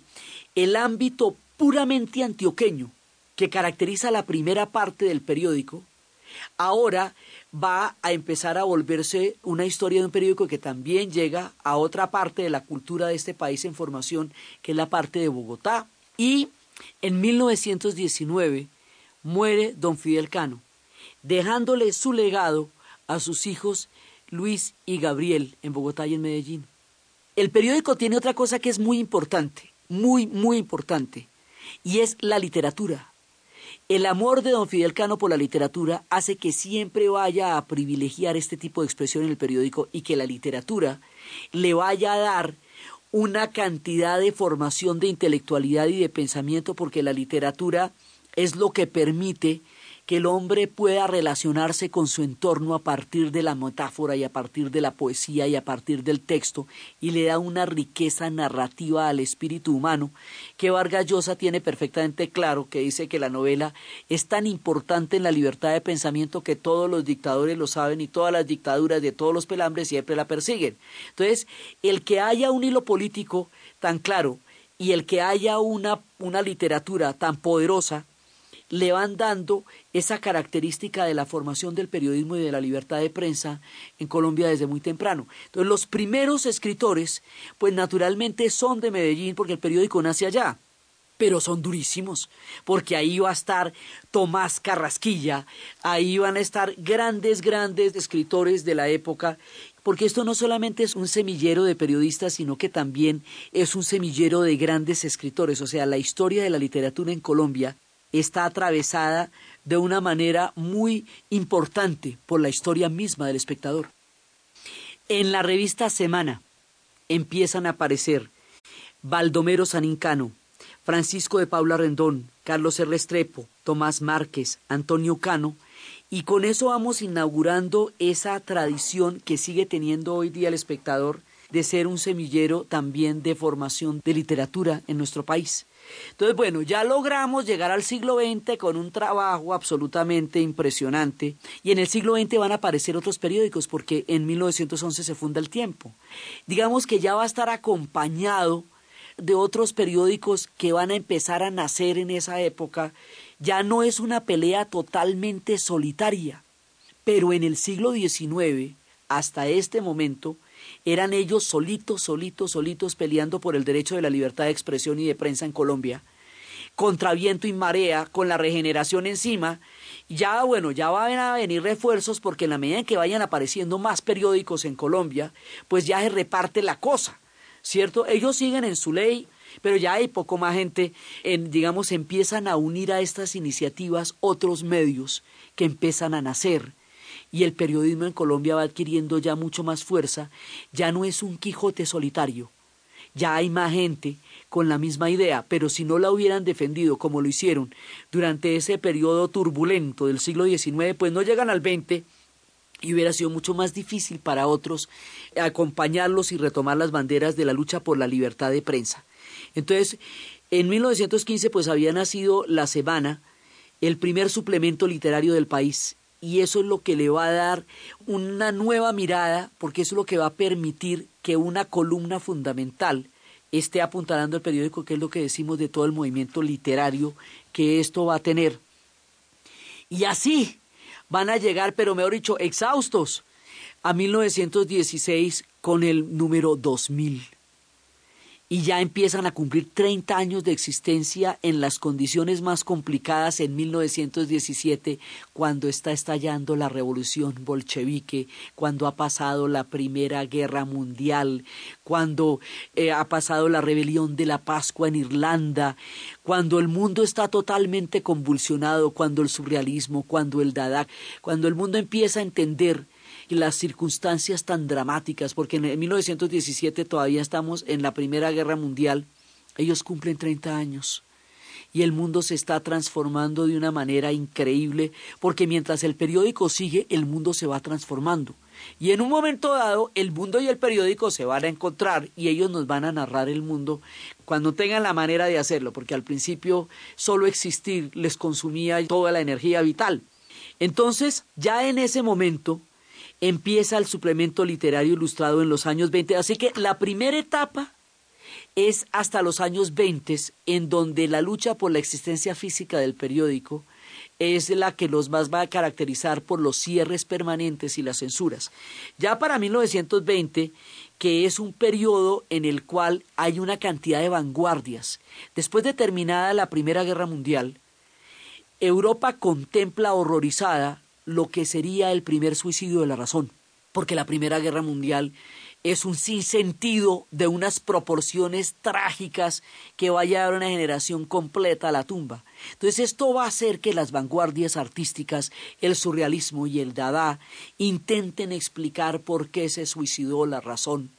el ámbito puramente antioqueño que caracteriza la primera parte del periódico, ahora va a empezar a volverse una historia de un periódico que también llega a otra parte de la cultura de este país en formación, que es la parte de Bogotá. Y en 1919 muere don Fidel Cano, dejándole su legado a sus hijos Luis y Gabriel en Bogotá y en Medellín. El periódico tiene otra cosa que es muy importante, muy, muy importante, y es la literatura. El amor de don Fidel Cano por la literatura hace que siempre vaya a privilegiar este tipo de expresión en el periódico y que la literatura le vaya a dar una cantidad de formación de intelectualidad y de pensamiento porque la literatura es lo que permite que el hombre pueda relacionarse con su entorno a partir de la metáfora y a partir de la poesía y a partir del texto y le da una riqueza narrativa al espíritu humano que Vargas Llosa tiene perfectamente claro que dice que la novela es tan importante en la libertad de pensamiento que todos los dictadores lo saben y todas las dictaduras de todos los pelambres siempre la persiguen. Entonces, el que haya un hilo político tan claro y el que haya una, una literatura tan poderosa le van dando esa característica de la formación del periodismo y de la libertad de prensa en Colombia desde muy temprano. Entonces, los primeros escritores, pues naturalmente son de Medellín porque el periódico nace allá. pero son durísimos, porque ahí va a estar Tomás Carrasquilla, ahí van a estar grandes, grandes escritores de la época, porque esto no solamente es un semillero de periodistas, sino que también es un semillero de grandes escritores, o sea, la historia de la literatura en Colombia está atravesada de una manera muy importante por la historia misma del espectador. En la revista Semana empiezan a aparecer Baldomero Sanincano, Francisco de Paula Rendón, Carlos R. Restrepo, Tomás Márquez, Antonio Cano, y con eso vamos inaugurando esa tradición que sigue teniendo hoy día el espectador de ser un semillero también de formación de literatura en nuestro país. Entonces, bueno, ya logramos llegar al siglo XX con un trabajo absolutamente impresionante y en el siglo XX van a aparecer otros periódicos porque en 1911 se funda el tiempo. Digamos que ya va a estar acompañado de otros periódicos que van a empezar a nacer en esa época, ya no es una pelea totalmente solitaria. Pero en el siglo XIX, hasta este momento, eran ellos solitos, solitos, solitos peleando por el derecho de la libertad de expresión y de prensa en Colombia, contra viento y marea, con la regeneración encima. Ya, bueno, ya van a venir refuerzos porque en la medida en que vayan apareciendo más periódicos en Colombia, pues ya se reparte la cosa. ¿cierto? Ellos siguen en su ley, pero ya hay poco más gente, en, digamos, empiezan a unir a estas iniciativas otros medios que empiezan a nacer. Y el periodismo en Colombia va adquiriendo ya mucho más fuerza, ya no es un Quijote solitario, ya hay más gente con la misma idea, pero si no la hubieran defendido como lo hicieron durante ese periodo turbulento del siglo XIX, pues no llegan al XX y hubiera sido mucho más difícil para otros acompañarlos y retomar las banderas de la lucha por la libertad de prensa. Entonces, en 1915 pues había nacido La Semana, el primer suplemento literario del país, y eso es lo que le va a dar una nueva mirada, porque eso es lo que va a permitir que una columna fundamental esté apuntalando el periódico, que es lo que decimos de todo el movimiento literario que esto va a tener. Y así, van a llegar, pero mejor dicho, exhaustos a 1916 con el número 2000 y ya empiezan a cumplir 30 años de existencia en las condiciones más complicadas en 1917, cuando está estallando la revolución bolchevique, cuando ha pasado la Primera Guerra Mundial, cuando eh, ha pasado la rebelión de la Pascua en Irlanda, cuando el mundo está totalmente convulsionado, cuando el surrealismo, cuando el Dada, cuando el mundo empieza a entender y las circunstancias tan dramáticas, porque en 1917 todavía estamos en la Primera Guerra Mundial, ellos cumplen 30 años y el mundo se está transformando de una manera increíble, porque mientras el periódico sigue, el mundo se va transformando. Y en un momento dado, el mundo y el periódico se van a encontrar y ellos nos van a narrar el mundo cuando tengan la manera de hacerlo, porque al principio solo existir les consumía toda la energía vital. Entonces, ya en ese momento, empieza el suplemento literario ilustrado en los años 20. Así que la primera etapa es hasta los años 20, en donde la lucha por la existencia física del periódico es la que los más va a caracterizar por los cierres permanentes y las censuras. Ya para 1920, que es un periodo en el cual hay una cantidad de vanguardias. Después de terminada la Primera Guerra Mundial, Europa contempla horrorizada lo que sería el primer suicidio de la razón, porque la Primera Guerra Mundial es un sinsentido de unas proporciones trágicas que va a llevar una generación completa a la tumba. Entonces esto va a hacer que las vanguardias artísticas, el surrealismo y el dada, intenten explicar por qué se suicidó la razón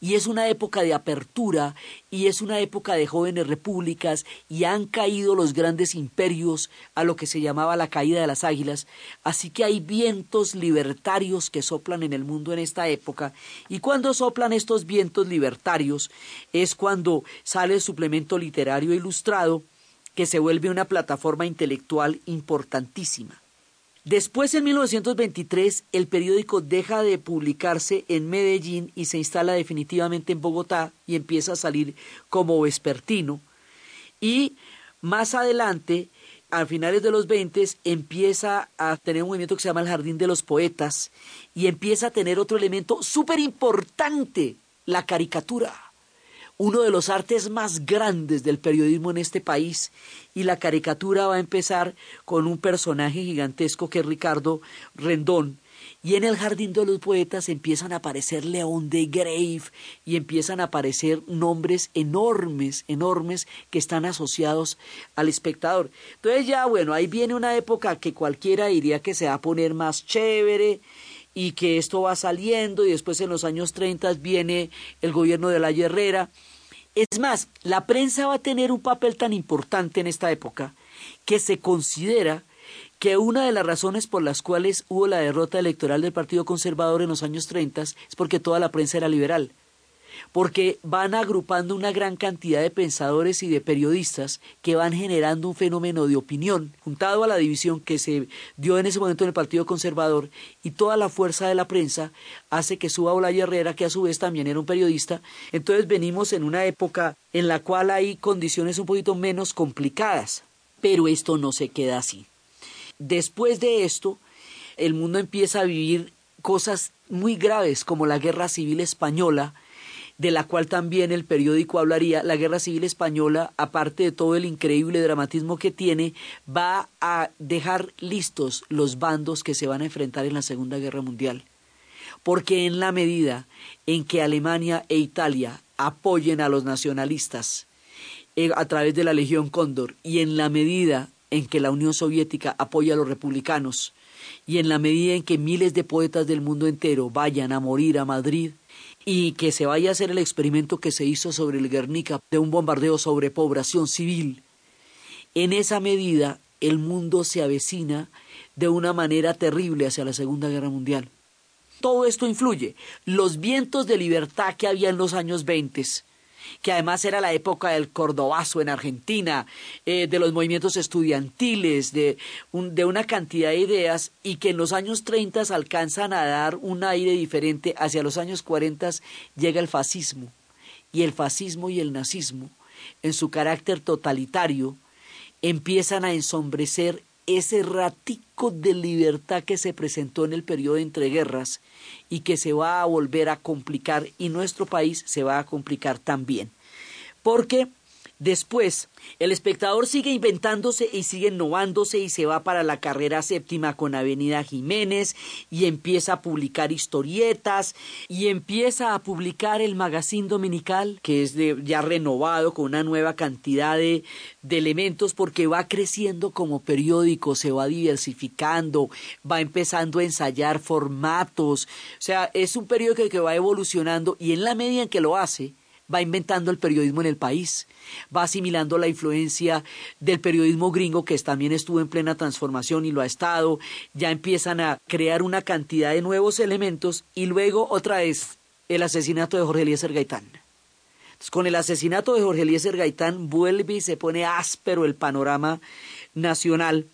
y es una época de apertura y es una época de jóvenes repúblicas y han caído los grandes imperios a lo que se llamaba la caída de las águilas, así que hay vientos libertarios que soplan en el mundo en esta época y cuando soplan estos vientos libertarios es cuando sale el suplemento literario ilustrado que se vuelve una plataforma intelectual importantísima. Después, en 1923, el periódico deja de publicarse en Medellín y se instala definitivamente en Bogotá y empieza a salir como vespertino. Y más adelante, a finales de los 20, empieza a tener un movimiento que se llama el Jardín de los Poetas y empieza a tener otro elemento súper importante, la caricatura. Uno de los artes más grandes del periodismo en este país y la caricatura va a empezar con un personaje gigantesco que es Ricardo Rendón, y en el jardín de los poetas empiezan a aparecer León de Grave y empiezan a aparecer nombres enormes, enormes que están asociados al espectador. Entonces ya, bueno, ahí viene una época que cualquiera diría que se va a poner más chévere y que esto va saliendo y después en los años 30 viene el gobierno de la Herrera. Es más, la prensa va a tener un papel tan importante en esta época que se considera que una de las razones por las cuales hubo la derrota electoral del Partido Conservador en los años 30 es porque toda la prensa era liberal, porque van agrupando una gran cantidad de pensadores y de periodistas que van generando un fenómeno de opinión, juntado a la división que se dio en ese momento en el Partido Conservador, y toda la fuerza de la prensa hace que suba Olaya Herrera, que a su vez también era un periodista. Entonces venimos en una época en la cual hay condiciones un poquito menos complicadas, pero esto no se queda así. Después de esto, el mundo empieza a vivir cosas muy graves como la Guerra Civil Española, de la cual también el periódico hablaría. La Guerra Civil Española, aparte de todo el increíble dramatismo que tiene, va a dejar listos los bandos que se van a enfrentar en la Segunda Guerra Mundial. Porque en la medida en que Alemania e Italia apoyen a los nacionalistas eh, a través de la Legión Cóndor y en la medida en que la Unión Soviética apoya a los republicanos y en la medida en que miles de poetas del mundo entero vayan a morir a Madrid y que se vaya a hacer el experimento que se hizo sobre el Guernica de un bombardeo sobre población civil, en esa medida el mundo se avecina de una manera terrible hacia la Segunda Guerra Mundial. Todo esto influye. Los vientos de libertad que había en los años 20 que además era la época del cordobazo en Argentina, eh, de los movimientos estudiantiles, de, de una cantidad de ideas, y que en los años 30 alcanzan a dar un aire diferente, hacia los años 40 llega el fascismo, y el fascismo y el nazismo, en su carácter totalitario, empiezan a ensombrecer ese ratico de libertad que se presentó en el periodo de entreguerras y que se va a volver a complicar y nuestro país se va a complicar también. Porque Después, el espectador sigue inventándose y sigue innovándose y se va para la carrera séptima con Avenida Jiménez y empieza a publicar historietas y empieza a publicar el magazine dominical que es de, ya renovado con una nueva cantidad de, de elementos porque va creciendo como periódico, se va diversificando, va empezando a ensayar formatos, o sea, es un periódico que va evolucionando y en la medida en que lo hace, va inventando el periodismo en el país, va asimilando la influencia del periodismo gringo que también estuvo en plena transformación y lo ha estado, ya empiezan a crear una cantidad de nuevos elementos y luego otra vez el asesinato de Jorge Eliezer Gaitán. con el asesinato de Jorge Eliezer Gaitán vuelve y se pone áspero el panorama nacional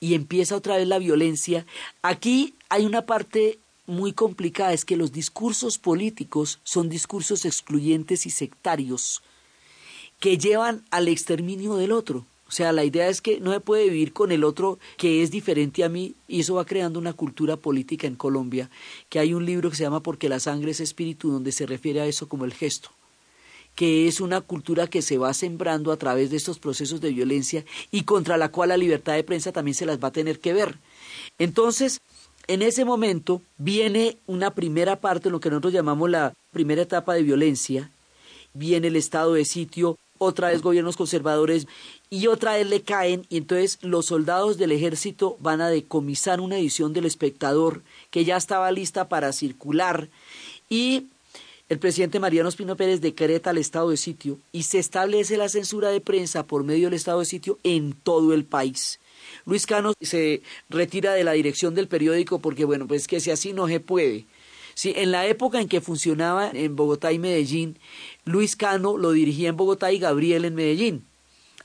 y empieza otra vez la violencia. Aquí hay una parte muy complicada es que los discursos políticos son discursos excluyentes y sectarios que llevan al exterminio del otro. O sea, la idea es que no se puede vivir con el otro que es diferente a mí y eso va creando una cultura política en Colombia, que hay un libro que se llama Porque la sangre es espíritu, donde se refiere a eso como el gesto, que es una cultura que se va sembrando a través de estos procesos de violencia y contra la cual la libertad de prensa también se las va a tener que ver. Entonces, en ese momento viene una primera parte, lo que nosotros llamamos la primera etapa de violencia, viene el estado de sitio, otra vez gobiernos conservadores y otra vez le caen y entonces los soldados del ejército van a decomisar una edición del espectador que ya estaba lista para circular y el presidente Mariano Espino Pérez decreta el estado de sitio y se establece la censura de prensa por medio del estado de sitio en todo el país. Luis Cano se retira de la dirección del periódico porque, bueno, pues que si así no se puede. Sí, en la época en que funcionaba en Bogotá y Medellín, Luis Cano lo dirigía en Bogotá y Gabriel en Medellín.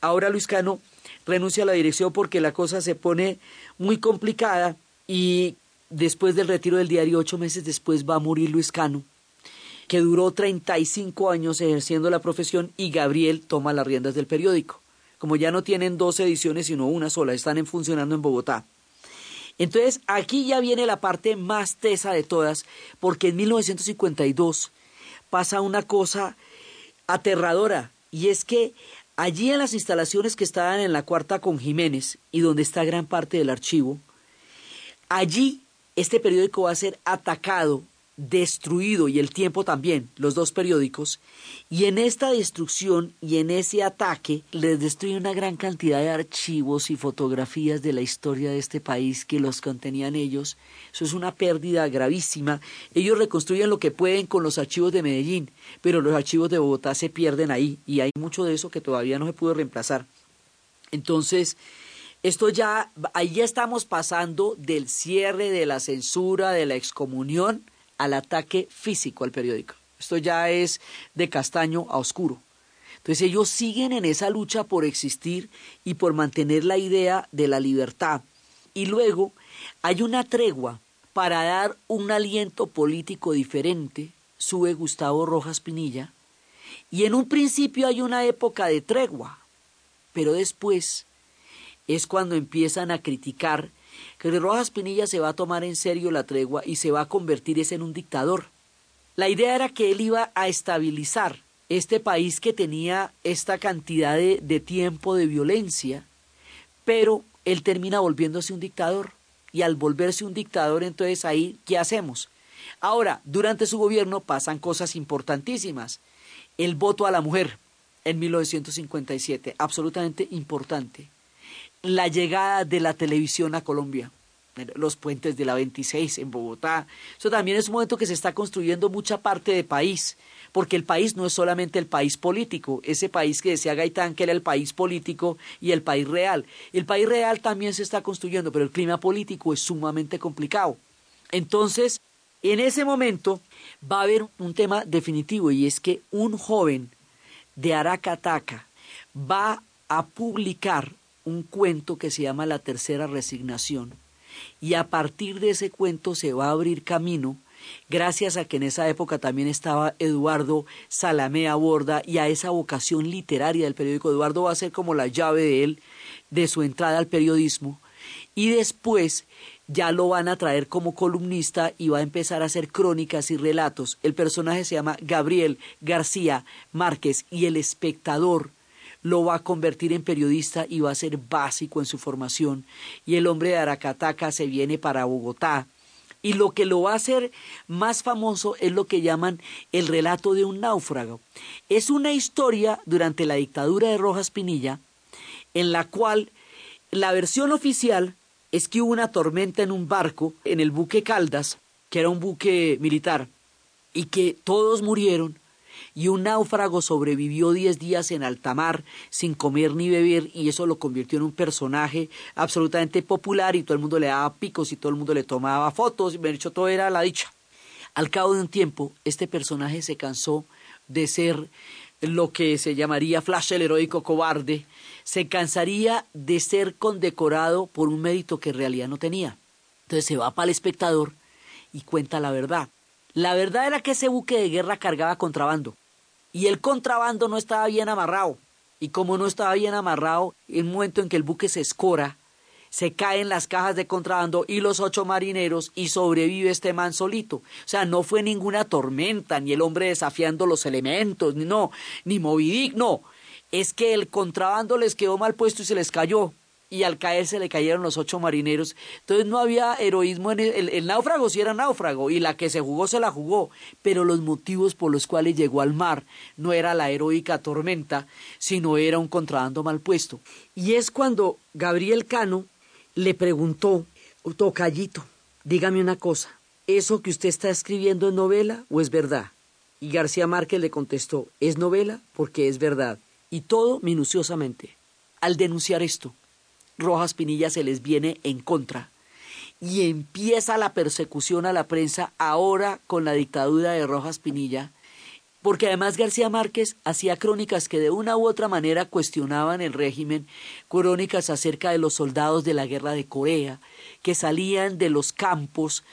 Ahora Luis Cano renuncia a la dirección porque la cosa se pone muy complicada y después del retiro del diario, ocho meses después, va a morir Luis Cano, que duró 35 años ejerciendo la profesión y Gabriel toma las riendas del periódico como ya no tienen dos ediciones sino una sola, están funcionando en Bogotá. Entonces aquí ya viene la parte más tesa de todas, porque en 1952 pasa una cosa aterradora, y es que allí en las instalaciones que estaban en la cuarta con Jiménez y donde está gran parte del archivo, allí este periódico va a ser atacado destruido y el tiempo también, los dos periódicos, y en esta destrucción y en ese ataque les destruye una gran cantidad de archivos y fotografías de la historia de este país que los contenían ellos. Eso es una pérdida gravísima. Ellos reconstruyen lo que pueden con los archivos de Medellín, pero los archivos de Bogotá se pierden ahí y hay mucho de eso que todavía no se pudo reemplazar. Entonces, esto ya, ahí ya estamos pasando del cierre, de la censura, de la excomunión, al ataque físico al periódico. Esto ya es de castaño a oscuro. Entonces ellos siguen en esa lucha por existir y por mantener la idea de la libertad. Y luego hay una tregua para dar un aliento político diferente, sube Gustavo Rojas Pinilla, y en un principio hay una época de tregua, pero después es cuando empiezan a criticar que Rojas Pinilla se va a tomar en serio la tregua y se va a convertir en un dictador. La idea era que él iba a estabilizar este país que tenía esta cantidad de, de tiempo de violencia, pero él termina volviéndose un dictador. Y al volverse un dictador, entonces ahí, ¿qué hacemos? Ahora, durante su gobierno pasan cosas importantísimas. El voto a la mujer en 1957, absolutamente importante la llegada de la televisión a Colombia, los puentes de la 26 en Bogotá. Eso también es un momento que se está construyendo mucha parte del país, porque el país no es solamente el país político, ese país que decía Gaitán que era el país político y el país real. El país real también se está construyendo, pero el clima político es sumamente complicado. Entonces, en ese momento va a haber un tema definitivo y es que un joven de Aracataca va a publicar un cuento que se llama La Tercera Resignación. Y a partir de ese cuento se va a abrir camino, gracias a que en esa época también estaba Eduardo Salamea Borda y a esa vocación literaria del periódico. Eduardo va a ser como la llave de él, de su entrada al periodismo. Y después ya lo van a traer como columnista y va a empezar a hacer crónicas y relatos. El personaje se llama Gabriel García Márquez y el espectador lo va a convertir en periodista y va a ser básico en su formación. Y el hombre de Aracataca se viene para Bogotá. Y lo que lo va a hacer más famoso es lo que llaman el relato de un náufrago. Es una historia durante la dictadura de Rojas Pinilla en la cual la versión oficial es que hubo una tormenta en un barco, en el buque Caldas, que era un buque militar, y que todos murieron y un náufrago sobrevivió diez días en alta mar sin comer ni beber y eso lo convirtió en un personaje absolutamente popular y todo el mundo le daba picos y todo el mundo le tomaba fotos y me dicho todo era la dicha. Al cabo de un tiempo, este personaje se cansó de ser lo que se llamaría Flash el heroico cobarde, se cansaría de ser condecorado por un mérito que en realidad no tenía. Entonces se va para el espectador y cuenta la verdad. La verdad era que ese buque de guerra cargaba contrabando y el contrabando no estaba bien amarrado. Y como no estaba bien amarrado, en un momento en que el buque se escora, se caen las cajas de contrabando y los ocho marineros y sobrevive este man solito. O sea, no fue ninguna tormenta, ni el hombre desafiando los elementos, ni no, ni Movidic, no. Es que el contrabando les quedó mal puesto y se les cayó y al caer se le cayeron los ocho marineros. Entonces no había heroísmo en el, el, náufrago, sí era náufrago, y la que se jugó se la jugó, pero los motivos por los cuales llegó al mar no era la heroica tormenta, sino era un contrabando mal puesto. Y es cuando Gabriel Cano le preguntó, Tocallito, dígame una cosa, ¿eso que usted está escribiendo es novela o es verdad? Y García Márquez le contestó, es novela porque es verdad. Y todo minuciosamente. Al denunciar esto, Rojas Pinilla se les viene en contra. Y empieza la persecución a la prensa ahora con la dictadura de Rojas Pinilla, porque además García Márquez hacía crónicas que de una u otra manera cuestionaban el régimen, crónicas acerca de los soldados de la guerra de Corea, que salían de los campos,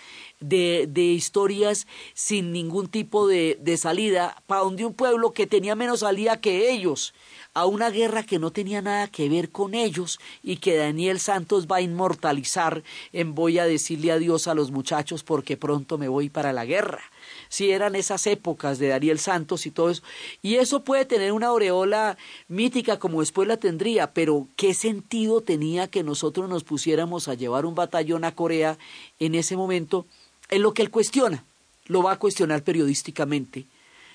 de, de historias sin ningún tipo de, de salida, para donde un pueblo que tenía menos salida que ellos, a una guerra que no tenía nada que ver con ellos y que Daniel Santos va a inmortalizar en voy a decirle adiós a los muchachos porque pronto me voy para la guerra. si eran esas épocas de Dariel Santos y todo eso. Y eso puede tener una aureola mítica como después la tendría, pero ¿qué sentido tenía que nosotros nos pusiéramos a llevar un batallón a Corea en ese momento? Es lo que él cuestiona, lo va a cuestionar periodísticamente.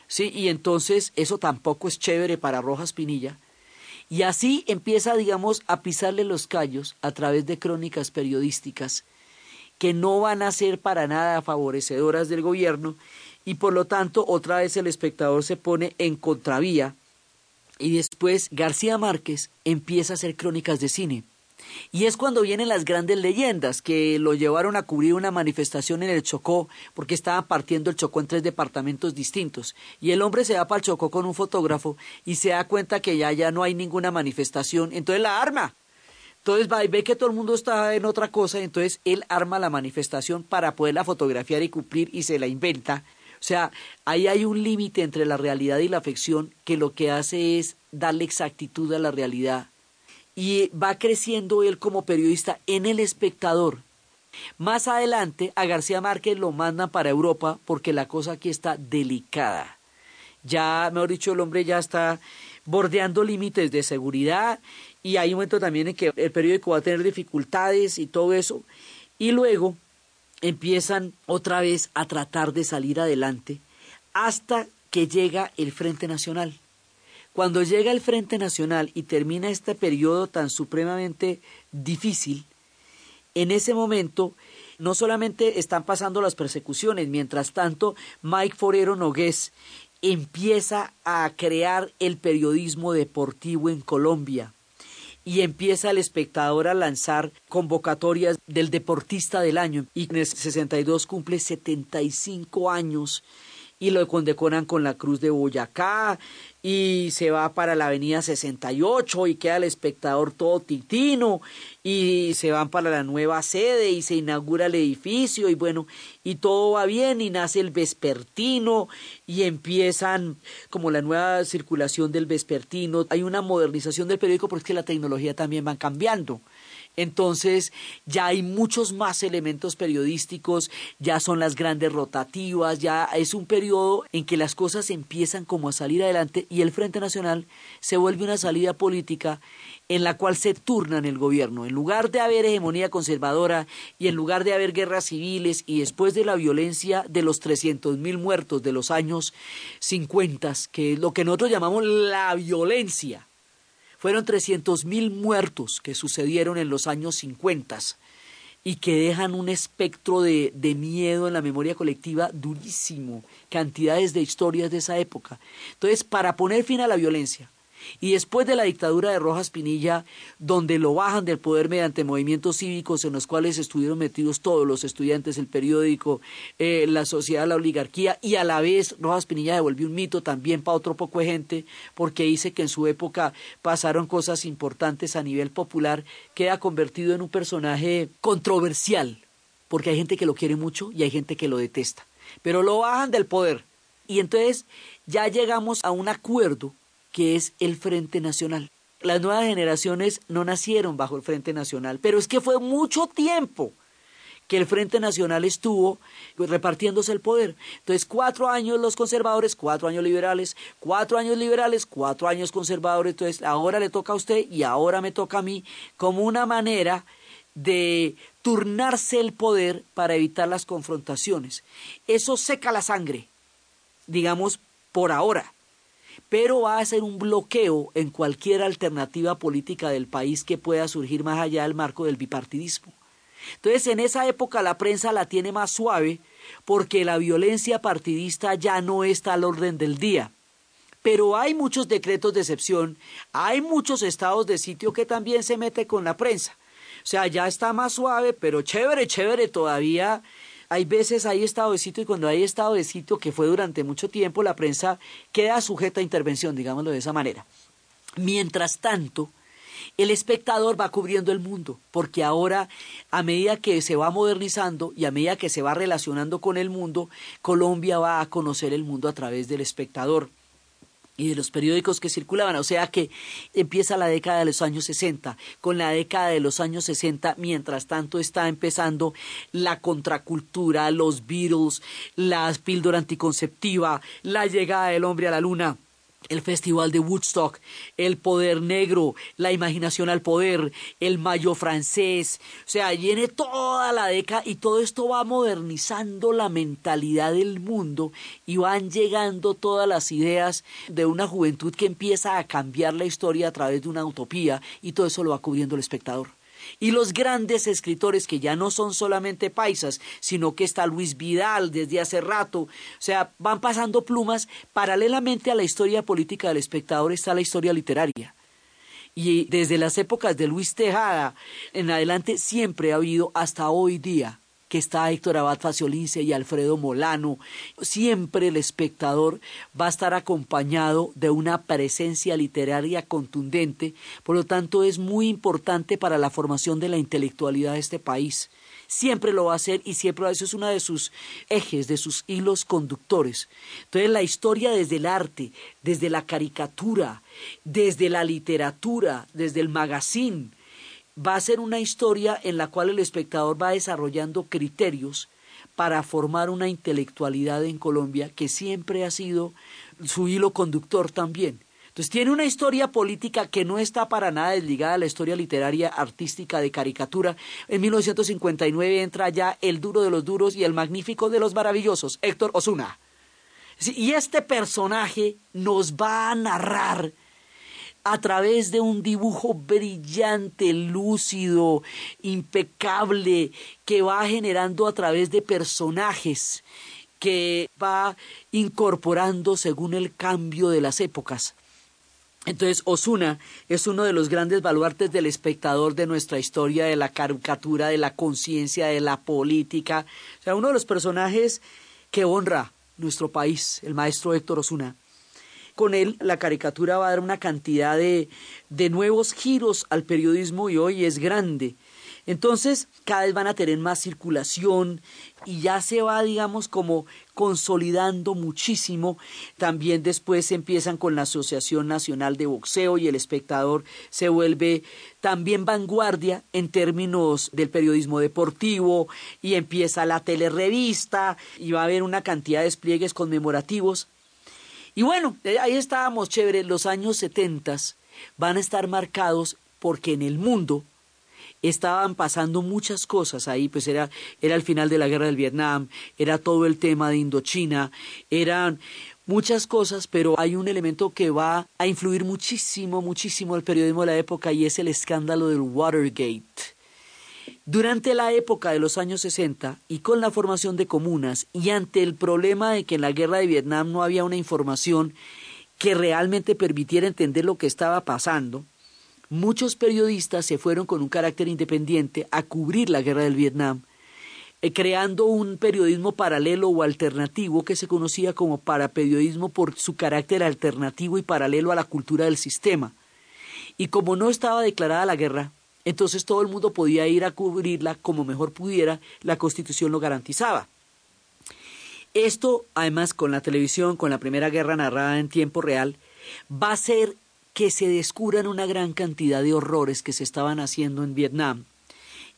Sí, y entonces eso tampoco es chévere para Rojas Pinilla. Y así empieza, digamos, a pisarle los callos a través de crónicas periodísticas que no van a ser para nada favorecedoras del gobierno y por lo tanto otra vez el espectador se pone en contravía y después García Márquez empieza a hacer crónicas de cine. Y es cuando vienen las grandes leyendas que lo llevaron a cubrir una manifestación en el Chocó, porque estaban partiendo el Chocó en tres departamentos distintos. Y el hombre se va para el Chocó con un fotógrafo y se da cuenta que ya, ya no hay ninguna manifestación. Entonces la arma. Entonces va y ve que todo el mundo está en otra cosa, entonces él arma la manifestación para poderla fotografiar y cumplir y se la inventa. O sea, ahí hay un límite entre la realidad y la ficción que lo que hace es darle exactitud a la realidad. Y va creciendo él como periodista en el espectador. Más adelante a García Márquez lo mandan para Europa porque la cosa aquí está delicada. Ya, mejor dicho, el hombre ya está bordeando límites de seguridad y hay un momento también en que el periódico va a tener dificultades y todo eso. Y luego empiezan otra vez a tratar de salir adelante hasta que llega el Frente Nacional. Cuando llega el Frente Nacional y termina este periodo tan supremamente difícil, en ese momento no solamente están pasando las persecuciones, mientras tanto Mike Forero Nogués empieza a crear el periodismo deportivo en Colombia y empieza el espectador a lanzar convocatorias del deportista del año. Y en el 62 cumple 75 años y lo condecoran con la Cruz de Boyacá y se va para la avenida 68 y queda el espectador todo titino y se van para la nueva sede y se inaugura el edificio y bueno, y todo va bien y nace el vespertino y empiezan como la nueva circulación del vespertino, hay una modernización del periódico porque es que la tecnología también va cambiando. Entonces ya hay muchos más elementos periodísticos, ya son las grandes rotativas, ya es un periodo en que las cosas empiezan como a salir adelante y el Frente Nacional se vuelve una salida política en la cual se turnan el gobierno. En lugar de haber hegemonía conservadora y en lugar de haber guerras civiles y después de la violencia de los trescientos mil muertos de los años 50, que es lo que nosotros llamamos la violencia, fueron trescientos mil muertos que sucedieron en los años 50 y que dejan un espectro de, de, miedo en la memoria colectiva durísimo, cantidades de historias de esa época. Entonces, para poner fin a la violencia, y después de la dictadura de Rojas Pinilla, donde lo bajan del poder mediante movimientos cívicos en los cuales estuvieron metidos todos los estudiantes, el periódico, eh, la sociedad, la oligarquía, y a la vez Rojas Pinilla devolvió un mito también para otro poco de gente, porque dice que en su época pasaron cosas importantes a nivel popular, queda convertido en un personaje controversial, porque hay gente que lo quiere mucho y hay gente que lo detesta, pero lo bajan del poder. Y entonces ya llegamos a un acuerdo que es el Frente Nacional. Las nuevas generaciones no nacieron bajo el Frente Nacional, pero es que fue mucho tiempo que el Frente Nacional estuvo repartiéndose el poder. Entonces, cuatro años los conservadores, cuatro años liberales, cuatro años liberales, cuatro años conservadores. Entonces, ahora le toca a usted y ahora me toca a mí, como una manera de turnarse el poder para evitar las confrontaciones. Eso seca la sangre, digamos, por ahora pero va a ser un bloqueo en cualquier alternativa política del país que pueda surgir más allá del marco del bipartidismo. Entonces, en esa época la prensa la tiene más suave porque la violencia partidista ya no está al orden del día. Pero hay muchos decretos de excepción, hay muchos estados de sitio que también se mete con la prensa. O sea, ya está más suave, pero chévere, chévere todavía hay veces hay estado de sitio y cuando hay estado de sitio que fue durante mucho tiempo, la prensa queda sujeta a intervención, digámoslo de esa manera. Mientras tanto, el espectador va cubriendo el mundo, porque ahora, a medida que se va modernizando y a medida que se va relacionando con el mundo, Colombia va a conocer el mundo a través del espectador. Y de los periódicos que circulaban. O sea que empieza la década de los años 60. Con la década de los años 60, mientras tanto está empezando la contracultura, los Beatles, la píldora anticonceptiva, la llegada del hombre a la luna el Festival de Woodstock, el poder negro, la imaginación al poder, el mayo francés, o sea, viene toda la década y todo esto va modernizando la mentalidad del mundo y van llegando todas las ideas de una juventud que empieza a cambiar la historia a través de una utopía y todo eso lo va cubriendo el espectador y los grandes escritores que ya no son solamente paisas, sino que está Luis Vidal desde hace rato, o sea, van pasando plumas, paralelamente a la historia política del espectador está la historia literaria. Y desde las épocas de Luis Tejada en adelante siempre ha habido hasta hoy día que está Héctor Abad Faciolince y Alfredo Molano, siempre el espectador va a estar acompañado de una presencia literaria contundente, por lo tanto es muy importante para la formación de la intelectualidad de este país. Siempre lo va a hacer y siempre eso es uno de sus ejes, de sus hilos conductores. Entonces la historia desde el arte, desde la caricatura, desde la literatura, desde el magazine, va a ser una historia en la cual el espectador va desarrollando criterios para formar una intelectualidad en Colombia que siempre ha sido su hilo conductor también. Entonces tiene una historia política que no está para nada desligada a la historia literaria artística de caricatura. En 1959 entra ya El duro de los duros y el magnífico de los maravillosos, Héctor Osuna. Y este personaje nos va a narrar a través de un dibujo brillante, lúcido, impecable, que va generando a través de personajes, que va incorporando según el cambio de las épocas. Entonces, Osuna es uno de los grandes baluartes del espectador de nuestra historia, de la caricatura, de la conciencia, de la política. O sea, uno de los personajes que honra nuestro país, el maestro Héctor Osuna con él la caricatura va a dar una cantidad de, de nuevos giros al periodismo y hoy es grande. Entonces, cada vez van a tener más circulación y ya se va, digamos, como consolidando muchísimo. También después empiezan con la Asociación Nacional de Boxeo y el espectador se vuelve también vanguardia en términos del periodismo deportivo y empieza la telerevista y va a haber una cantidad de despliegues conmemorativos y bueno, eh, ahí estábamos chévere. Los años 70 van a estar marcados porque en el mundo estaban pasando muchas cosas ahí, pues era, era el final de la guerra del Vietnam, era todo el tema de Indochina, eran muchas cosas, pero hay un elemento que va a influir muchísimo, muchísimo el periodismo de la época y es el escándalo del Watergate. Durante la época de los años 60 y con la formación de comunas y ante el problema de que en la guerra de Vietnam no había una información que realmente permitiera entender lo que estaba pasando, muchos periodistas se fueron con un carácter independiente a cubrir la guerra del Vietnam, eh, creando un periodismo paralelo o alternativo que se conocía como paraperiodismo por su carácter alternativo y paralelo a la cultura del sistema. Y como no estaba declarada la guerra, entonces todo el mundo podía ir a cubrirla como mejor pudiera, la Constitución lo garantizaba. Esto, además, con la televisión, con la Primera Guerra narrada en tiempo real, va a hacer que se descubran una gran cantidad de horrores que se estaban haciendo en Vietnam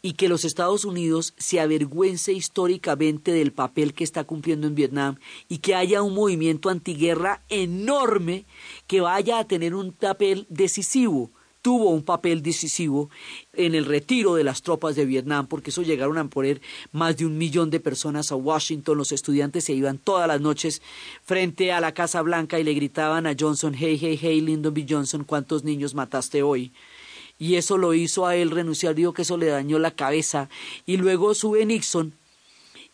y que los Estados Unidos se avergüence históricamente del papel que está cumpliendo en Vietnam y que haya un movimiento antiguerra enorme que vaya a tener un papel decisivo tuvo un papel decisivo en el retiro de las tropas de Vietnam, porque eso llegaron a poner más de un millón de personas a Washington. Los estudiantes se iban todas las noches frente a la Casa Blanca y le gritaban a Johnson, hey, hey, hey, Lyndon B. Johnson, ¿cuántos niños mataste hoy? Y eso lo hizo a él renunciar, dijo que eso le dañó la cabeza. Y luego sube Nixon,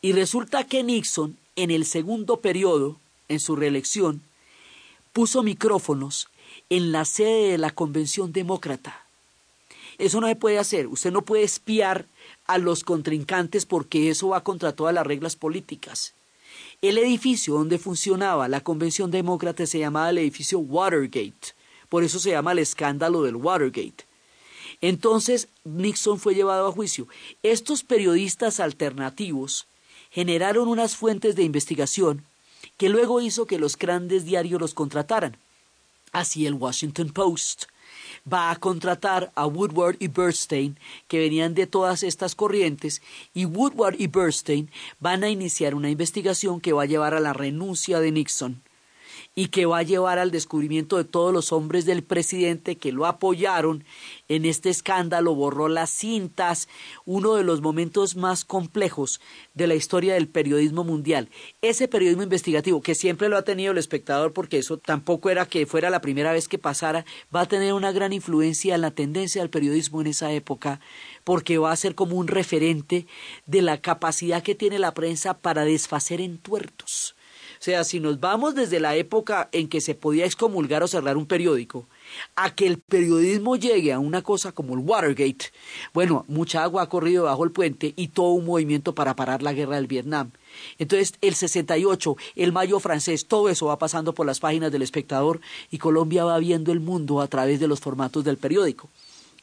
y resulta que Nixon, en el segundo periodo, en su reelección, puso micrófonos en la sede de la Convención Demócrata. Eso no se puede hacer. Usted no puede espiar a los contrincantes porque eso va contra todas las reglas políticas. El edificio donde funcionaba la Convención Demócrata se llamaba el edificio Watergate. Por eso se llama el escándalo del Watergate. Entonces Nixon fue llevado a juicio. Estos periodistas alternativos generaron unas fuentes de investigación que luego hizo que los grandes diarios los contrataran. Así el Washington Post va a contratar a Woodward y Bernstein, que venían de todas estas corrientes, y Woodward y Bernstein van a iniciar una investigación que va a llevar a la renuncia de Nixon y que va a llevar al descubrimiento de todos los hombres del presidente que lo apoyaron en este escándalo, borró las cintas, uno de los momentos más complejos de la historia del periodismo mundial. Ese periodismo investigativo, que siempre lo ha tenido el espectador, porque eso tampoco era que fuera la primera vez que pasara, va a tener una gran influencia en la tendencia del periodismo en esa época, porque va a ser como un referente de la capacidad que tiene la prensa para desfacer en tuertos o sea, si nos vamos desde la época en que se podía excomulgar o cerrar un periódico, a que el periodismo llegue a una cosa como el Watergate, bueno, mucha agua ha corrido bajo el puente y todo un movimiento para parar la guerra del Vietnam. Entonces, el 68, el mayo francés, todo eso va pasando por las páginas del espectador y Colombia va viendo el mundo a través de los formatos del periódico.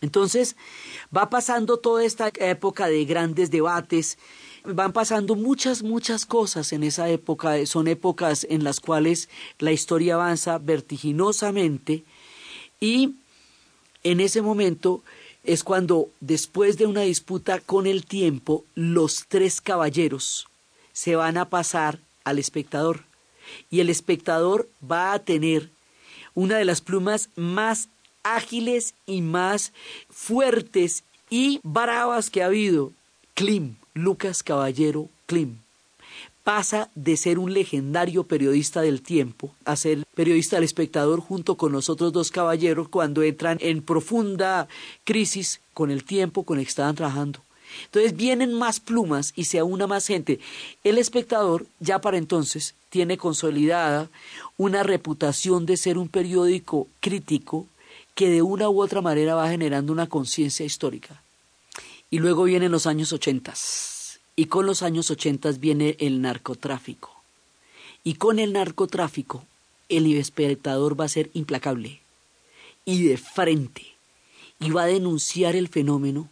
Entonces, va pasando toda esta época de grandes debates, van pasando muchas, muchas cosas en esa época. Son épocas en las cuales la historia avanza vertiginosamente y en ese momento es cuando, después de una disputa con el tiempo, los tres caballeros se van a pasar al espectador y el espectador va a tener una de las plumas más ágiles y más fuertes y bravas que ha habido, Klim. Lucas Caballero Klim pasa de ser un legendario periodista del tiempo a ser periodista del espectador junto con los otros dos caballeros cuando entran en profunda crisis con el tiempo con el que estaban trabajando. Entonces vienen más plumas y se aúna más gente. El espectador ya para entonces tiene consolidada una reputación de ser un periódico crítico que de una u otra manera va generando una conciencia histórica. Y luego vienen los años ochentas. Y con los años ochentas viene el narcotráfico. Y con el narcotráfico, el espectador va a ser implacable y de frente. Y va a denunciar el fenómeno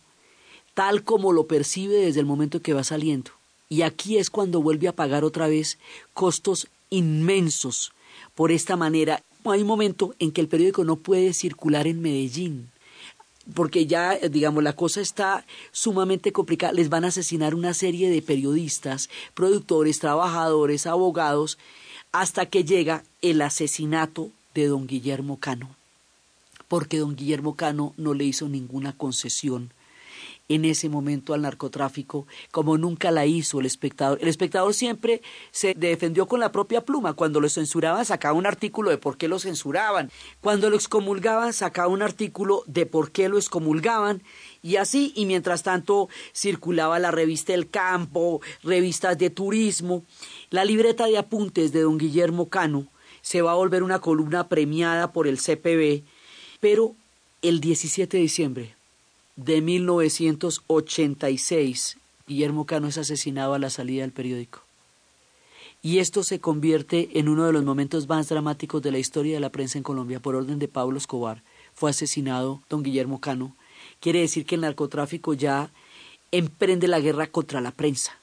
tal como lo percibe desde el momento que va saliendo. Y aquí es cuando vuelve a pagar otra vez costos inmensos por esta manera. Hay un momento en que el periódico no puede circular en Medellín porque ya, digamos, la cosa está sumamente complicada. Les van a asesinar una serie de periodistas, productores, trabajadores, abogados, hasta que llega el asesinato de don Guillermo Cano, porque don Guillermo Cano no le hizo ninguna concesión en ese momento al narcotráfico como nunca la hizo el espectador. El espectador siempre se defendió con la propia pluma. Cuando lo censuraban sacaba un artículo de por qué lo censuraban. Cuando lo excomulgaban sacaba un artículo de por qué lo excomulgaban. Y así, y mientras tanto circulaba la revista El Campo, revistas de turismo. La libreta de apuntes de don Guillermo Cano se va a volver una columna premiada por el CPB, pero el 17 de diciembre de 1986, Guillermo Cano es asesinado a la salida del periódico. Y esto se convierte en uno de los momentos más dramáticos de la historia de la prensa en Colombia. Por orden de Pablo Escobar, fue asesinado don Guillermo Cano. Quiere decir que el narcotráfico ya emprende la guerra contra la prensa.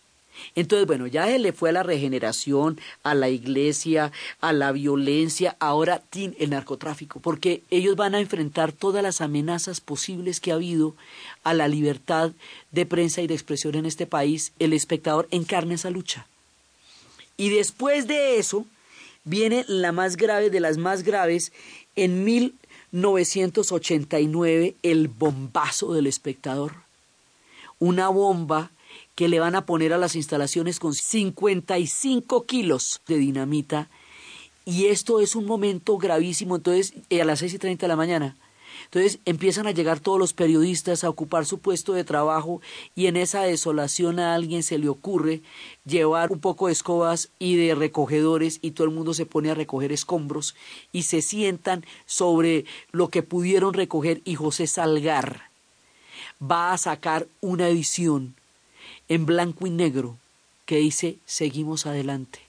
Entonces, bueno, ya él le fue a la regeneración, a la iglesia, a la violencia, ahora el narcotráfico, porque ellos van a enfrentar todas las amenazas posibles que ha habido a la libertad de prensa y de expresión en este país. El espectador encarna esa lucha. Y después de eso, viene la más grave de las más graves, en 1989, el bombazo del espectador. Una bomba que le van a poner a las instalaciones con 55 kilos de dinamita. Y esto es un momento gravísimo. Entonces, eh, a las seis y treinta de la mañana. Entonces empiezan a llegar todos los periodistas a ocupar su puesto de trabajo y en esa desolación a alguien se le ocurre llevar un poco de escobas y de recogedores y todo el mundo se pone a recoger escombros y se sientan sobre lo que pudieron recoger y José Salgar va a sacar una edición en blanco y negro que dice seguimos adelante.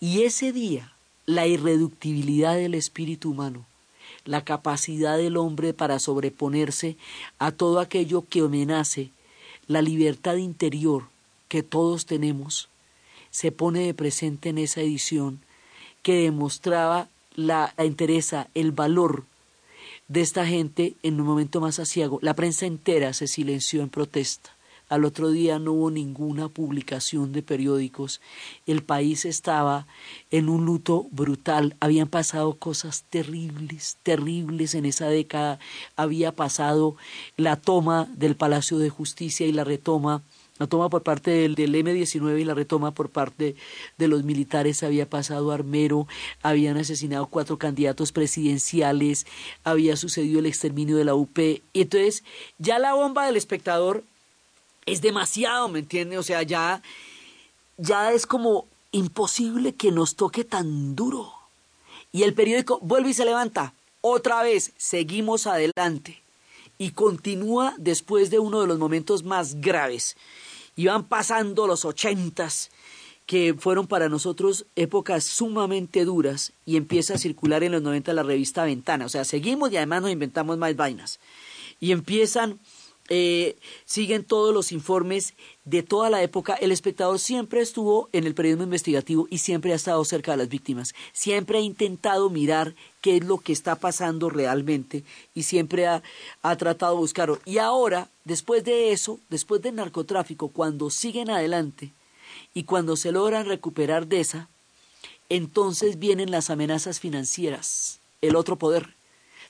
Y ese día, la irreductibilidad del espíritu humano, la capacidad del hombre para sobreponerse a todo aquello que amenace la libertad interior que todos tenemos, se pone de presente en esa edición que demostraba la, la interesa, el valor de esta gente en un momento más asiago. La prensa entera se silenció en protesta. Al otro día no hubo ninguna publicación de periódicos. El país estaba en un luto brutal. Habían pasado cosas terribles, terribles en esa década. Había pasado la toma del Palacio de Justicia y la retoma la toma por parte del, del, M-19 y la retoma por parte de los militares había pasado Armero, habían asesinado cuatro candidatos presidenciales, había sucedido el exterminio de la UP. Y entonces ya la bomba del espectador es demasiado, ¿me entiende? O sea, ya, ya es como imposible que nos toque tan duro. Y el periódico vuelve y se levanta. Otra vez, seguimos adelante. Y continúa después de uno de los momentos más graves. Y van pasando los ochentas, que fueron para nosotros épocas sumamente duras, y empieza a circular en los noventa la revista Ventana. O sea, seguimos y además nos inventamos más vainas. Y empiezan eh, siguen todos los informes de toda la época. El espectador siempre estuvo en el periodismo investigativo y siempre ha estado cerca de las víctimas. Siempre ha intentado mirar qué es lo que está pasando realmente y siempre ha, ha tratado de buscarlo. Y ahora, después de eso, después del narcotráfico, cuando siguen adelante y cuando se logran recuperar de esa, entonces vienen las amenazas financieras, el otro poder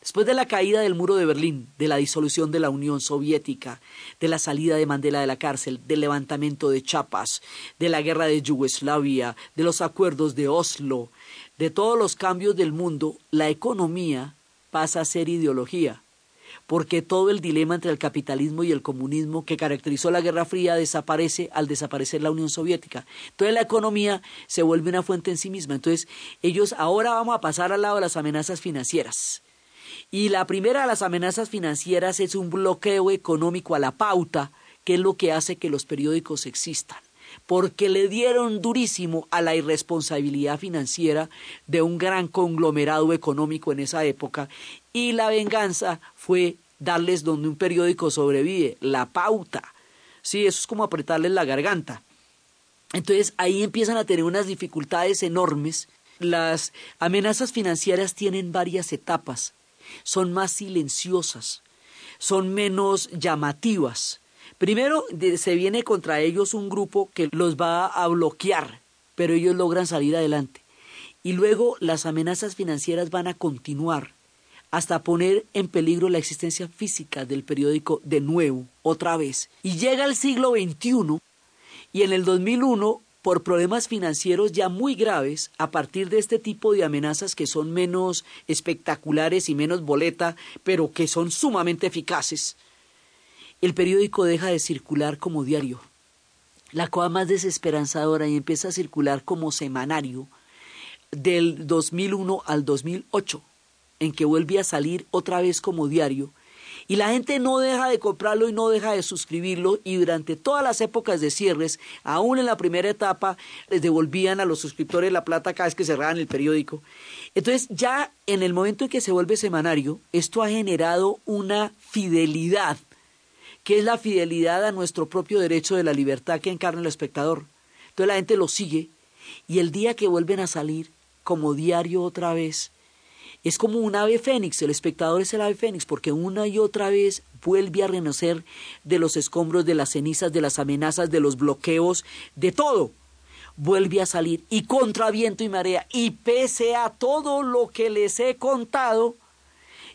Después de la caída del muro de Berlín, de la disolución de la Unión Soviética, de la salida de Mandela de la cárcel, del levantamiento de Chiapas, de la guerra de Yugoslavia, de los acuerdos de Oslo, de todos los cambios del mundo, la economía pasa a ser ideología, porque todo el dilema entre el capitalismo y el comunismo que caracterizó la Guerra Fría desaparece al desaparecer la Unión Soviética. Entonces la economía se vuelve una fuente en sí misma. Entonces ellos ahora vamos a pasar al lado de las amenazas financieras y la primera de las amenazas financieras es un bloqueo económico a la pauta, que es lo que hace que los periódicos existan porque le dieron durísimo a la irresponsabilidad financiera de un gran conglomerado económico en esa época y la venganza fue darles donde un periódico sobrevive, la pauta. Sí, eso es como apretarles la garganta. Entonces ahí empiezan a tener unas dificultades enormes. Las amenazas financieras tienen varias etapas son más silenciosas, son menos llamativas. Primero se viene contra ellos un grupo que los va a bloquear, pero ellos logran salir adelante. Y luego las amenazas financieras van a continuar hasta poner en peligro la existencia física del periódico de nuevo, otra vez. Y llega el siglo XXI y en el 2001 por problemas financieros ya muy graves a partir de este tipo de amenazas que son menos espectaculares y menos boleta, pero que son sumamente eficaces, el periódico deja de circular como diario. La cosa más desesperanzadora y empieza a circular como semanario del 2001 al 2008, en que vuelve a salir otra vez como diario y la gente no deja de comprarlo y no deja de suscribirlo y durante todas las épocas de cierres, aún en la primera etapa, les devolvían a los suscriptores la plata cada vez que cerraban el periódico. Entonces ya en el momento en que se vuelve semanario, esto ha generado una fidelidad, que es la fidelidad a nuestro propio derecho de la libertad que encarna el espectador. Entonces la gente lo sigue y el día que vuelven a salir como diario otra vez, es como un ave fénix, el espectador es el ave fénix, porque una y otra vez vuelve a renacer de los escombros, de las cenizas, de las amenazas, de los bloqueos, de todo. Vuelve a salir y contra viento y marea, y pese a todo lo que les he contado,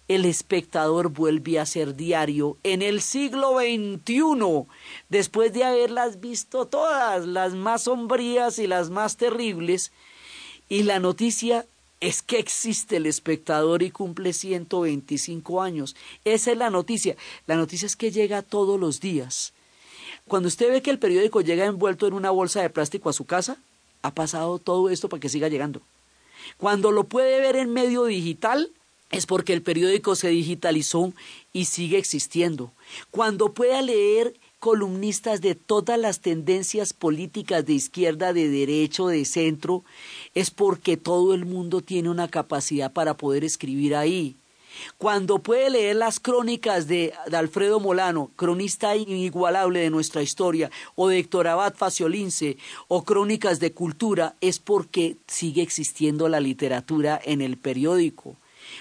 el espectador vuelve a ser diario en el siglo XXI, después de haberlas visto todas, las más sombrías y las más terribles, y la noticia es que existe el espectador y cumple 125 años. Esa es la noticia. La noticia es que llega todos los días. Cuando usted ve que el periódico llega envuelto en una bolsa de plástico a su casa, ha pasado todo esto para que siga llegando. Cuando lo puede ver en medio digital, es porque el periódico se digitalizó y sigue existiendo. Cuando pueda leer columnistas de todas las tendencias políticas de izquierda, de derecho, de centro, es porque todo el mundo tiene una capacidad para poder escribir ahí. cuando puede leer las crónicas de, Alfredo Molano, cronista inigualable de nuestra historia, o de Héctor Abad Faciolince, o crónicas de cultura, es porque sigue existiendo la literatura en el periódico.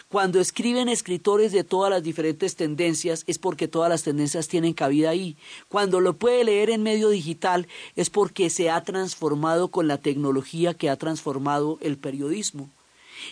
Cuando escriben escritores de todas las diferentes tendencias es porque todas las tendencias tienen cabida ahí. Cuando lo puede leer en medio digital es porque se ha transformado con la tecnología que ha transformado el periodismo.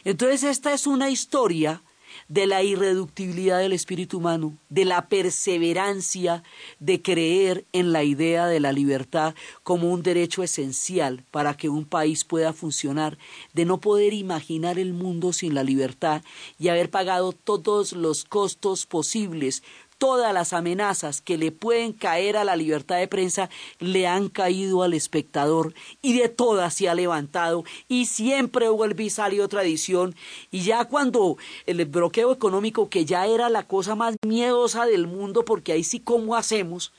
Entonces esta es una historia de la irreductibilidad del espíritu humano, de la perseverancia de creer en la idea de la libertad como un derecho esencial para que un país pueda funcionar, de no poder imaginar el mundo sin la libertad y haber pagado todos los costos posibles todas las amenazas que le pueden caer a la libertad de prensa le han caído al espectador y de todas se ha levantado y siempre vuelve y sale otra edición y ya cuando el bloqueo económico que ya era la cosa más miedosa del mundo porque ahí sí cómo hacemos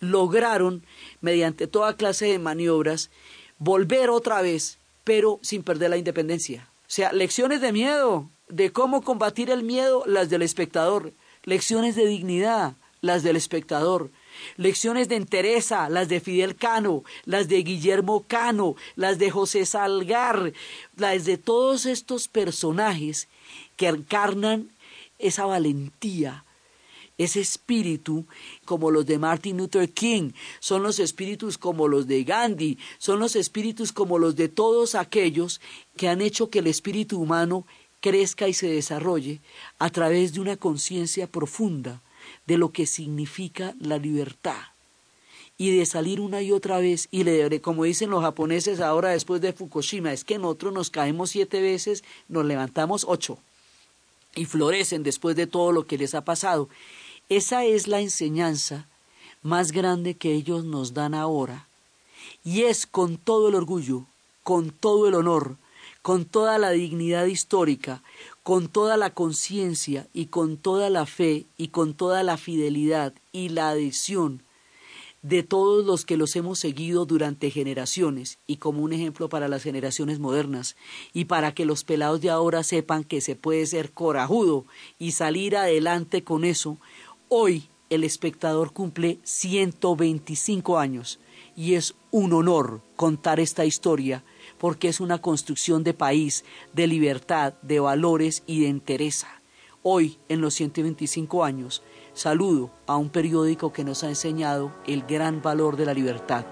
lograron mediante toda clase de maniobras volver otra vez pero sin perder la independencia. O sea lecciones de miedo de cómo combatir el miedo las del espectador lecciones de dignidad, las del espectador, lecciones de entereza, las de Fidel Cano, las de Guillermo Cano, las de José Salgar, las de todos estos personajes que encarnan esa valentía, ese espíritu como los de Martin Luther King, son los espíritus como los de Gandhi, son los espíritus como los de todos aquellos que han hecho que el espíritu humano crezca y se desarrolle a través de una conciencia profunda de lo que significa la libertad y de salir una y otra vez y le como dicen los japoneses ahora después de Fukushima, es que nosotros nos caemos siete veces, nos levantamos ocho y florecen después de todo lo que les ha pasado. Esa es la enseñanza más grande que ellos nos dan ahora y es con todo el orgullo, con todo el honor, con toda la dignidad histórica, con toda la conciencia y con toda la fe y con toda la fidelidad y la adhesión de todos los que los hemos seguido durante generaciones. Y como un ejemplo para las generaciones modernas y para que los pelados de ahora sepan que se puede ser corajudo y salir adelante con eso, hoy el espectador cumple 125 años. Y es un honor contar esta historia porque es una construcción de país, de libertad, de valores y de entereza. Hoy, en los 125 años, saludo a un periódico que nos ha enseñado el gran valor de la libertad.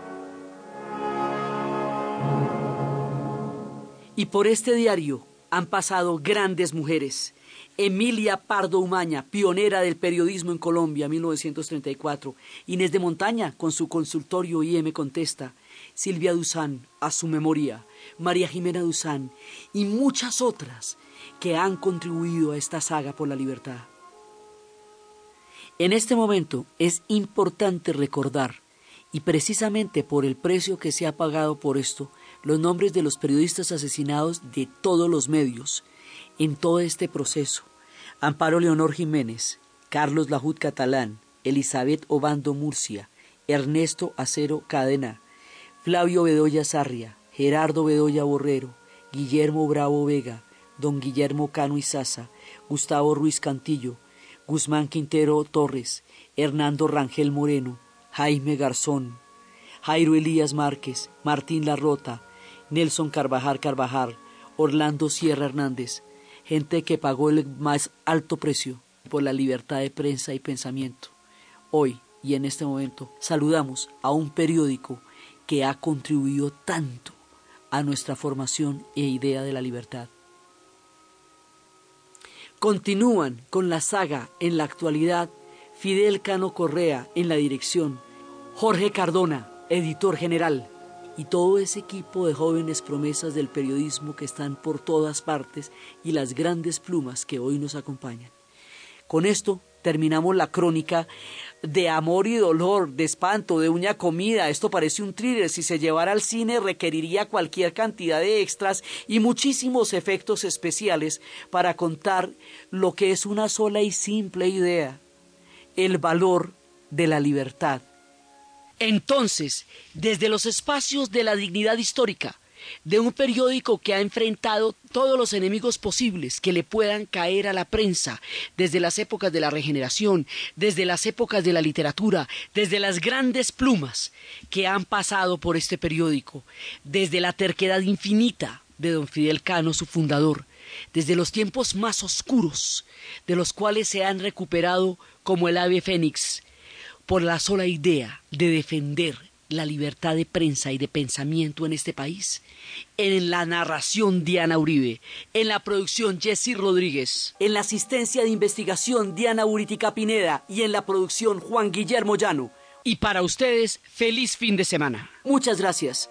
Y por este diario han pasado grandes mujeres. Emilia Pardo Umaña, pionera del periodismo en Colombia, 1934. Inés de Montaña, con su consultorio IM Contesta. Silvia Duzán, a su memoria. María Jimena Duzán y muchas otras que han contribuido a esta saga por la libertad. En este momento es importante recordar, y precisamente por el precio que se ha pagado por esto, los nombres de los periodistas asesinados de todos los medios en todo este proceso. Amparo Leonor Jiménez, Carlos Lajud Catalán, Elizabeth Obando Murcia, Ernesto Acero Cadena, Flavio Bedoya Sarria, Gerardo Bedoya Borrero, Guillermo Bravo Vega, don Guillermo Cano Izaza, Gustavo Ruiz Cantillo, Guzmán Quintero Torres, Hernando Rangel Moreno, Jaime Garzón, Jairo Elías Márquez, Martín Larrota, Nelson Carvajal Carvajal, Orlando Sierra Hernández, gente que pagó el más alto precio por la libertad de prensa y pensamiento. Hoy y en este momento saludamos a un periódico que ha contribuido tanto a nuestra formación e idea de la libertad. Continúan con la saga en la actualidad Fidel Cano Correa en la dirección, Jorge Cardona, editor general, y todo ese equipo de jóvenes promesas del periodismo que están por todas partes y las grandes plumas que hoy nos acompañan. Con esto terminamos la crónica de amor y dolor, de espanto, de uña comida. Esto parece un thriller. Si se llevara al cine requeriría cualquier cantidad de extras y muchísimos efectos especiales para contar lo que es una sola y simple idea, el valor de la libertad. Entonces, desde los espacios de la dignidad histórica, de un periódico que ha enfrentado todos los enemigos posibles que le puedan caer a la prensa, desde las épocas de la regeneración, desde las épocas de la literatura, desde las grandes plumas que han pasado por este periódico, desde la terquedad infinita de don Fidel Cano, su fundador, desde los tiempos más oscuros, de los cuales se han recuperado como el ave fénix, por la sola idea de defender la libertad de prensa y de pensamiento en este país? En la narración Diana Uribe, en la producción Jesse Rodríguez, en la asistencia de investigación Diana Uritica Pineda y en la producción Juan Guillermo Llano. Y para ustedes, feliz fin de semana. Muchas gracias.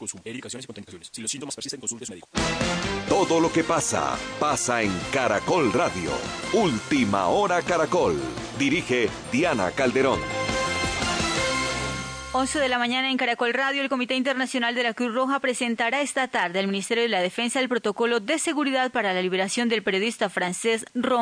Consumo. Y contraindicaciones. Si los síntomas persisten, consulte a su médico. Todo lo que pasa, pasa en Caracol Radio. Última hora Caracol. Dirige Diana Calderón. 11 de la mañana en Caracol Radio, el Comité Internacional de la Cruz Roja presentará esta tarde al Ministerio de la Defensa el protocolo de seguridad para la liberación del periodista francés Romero.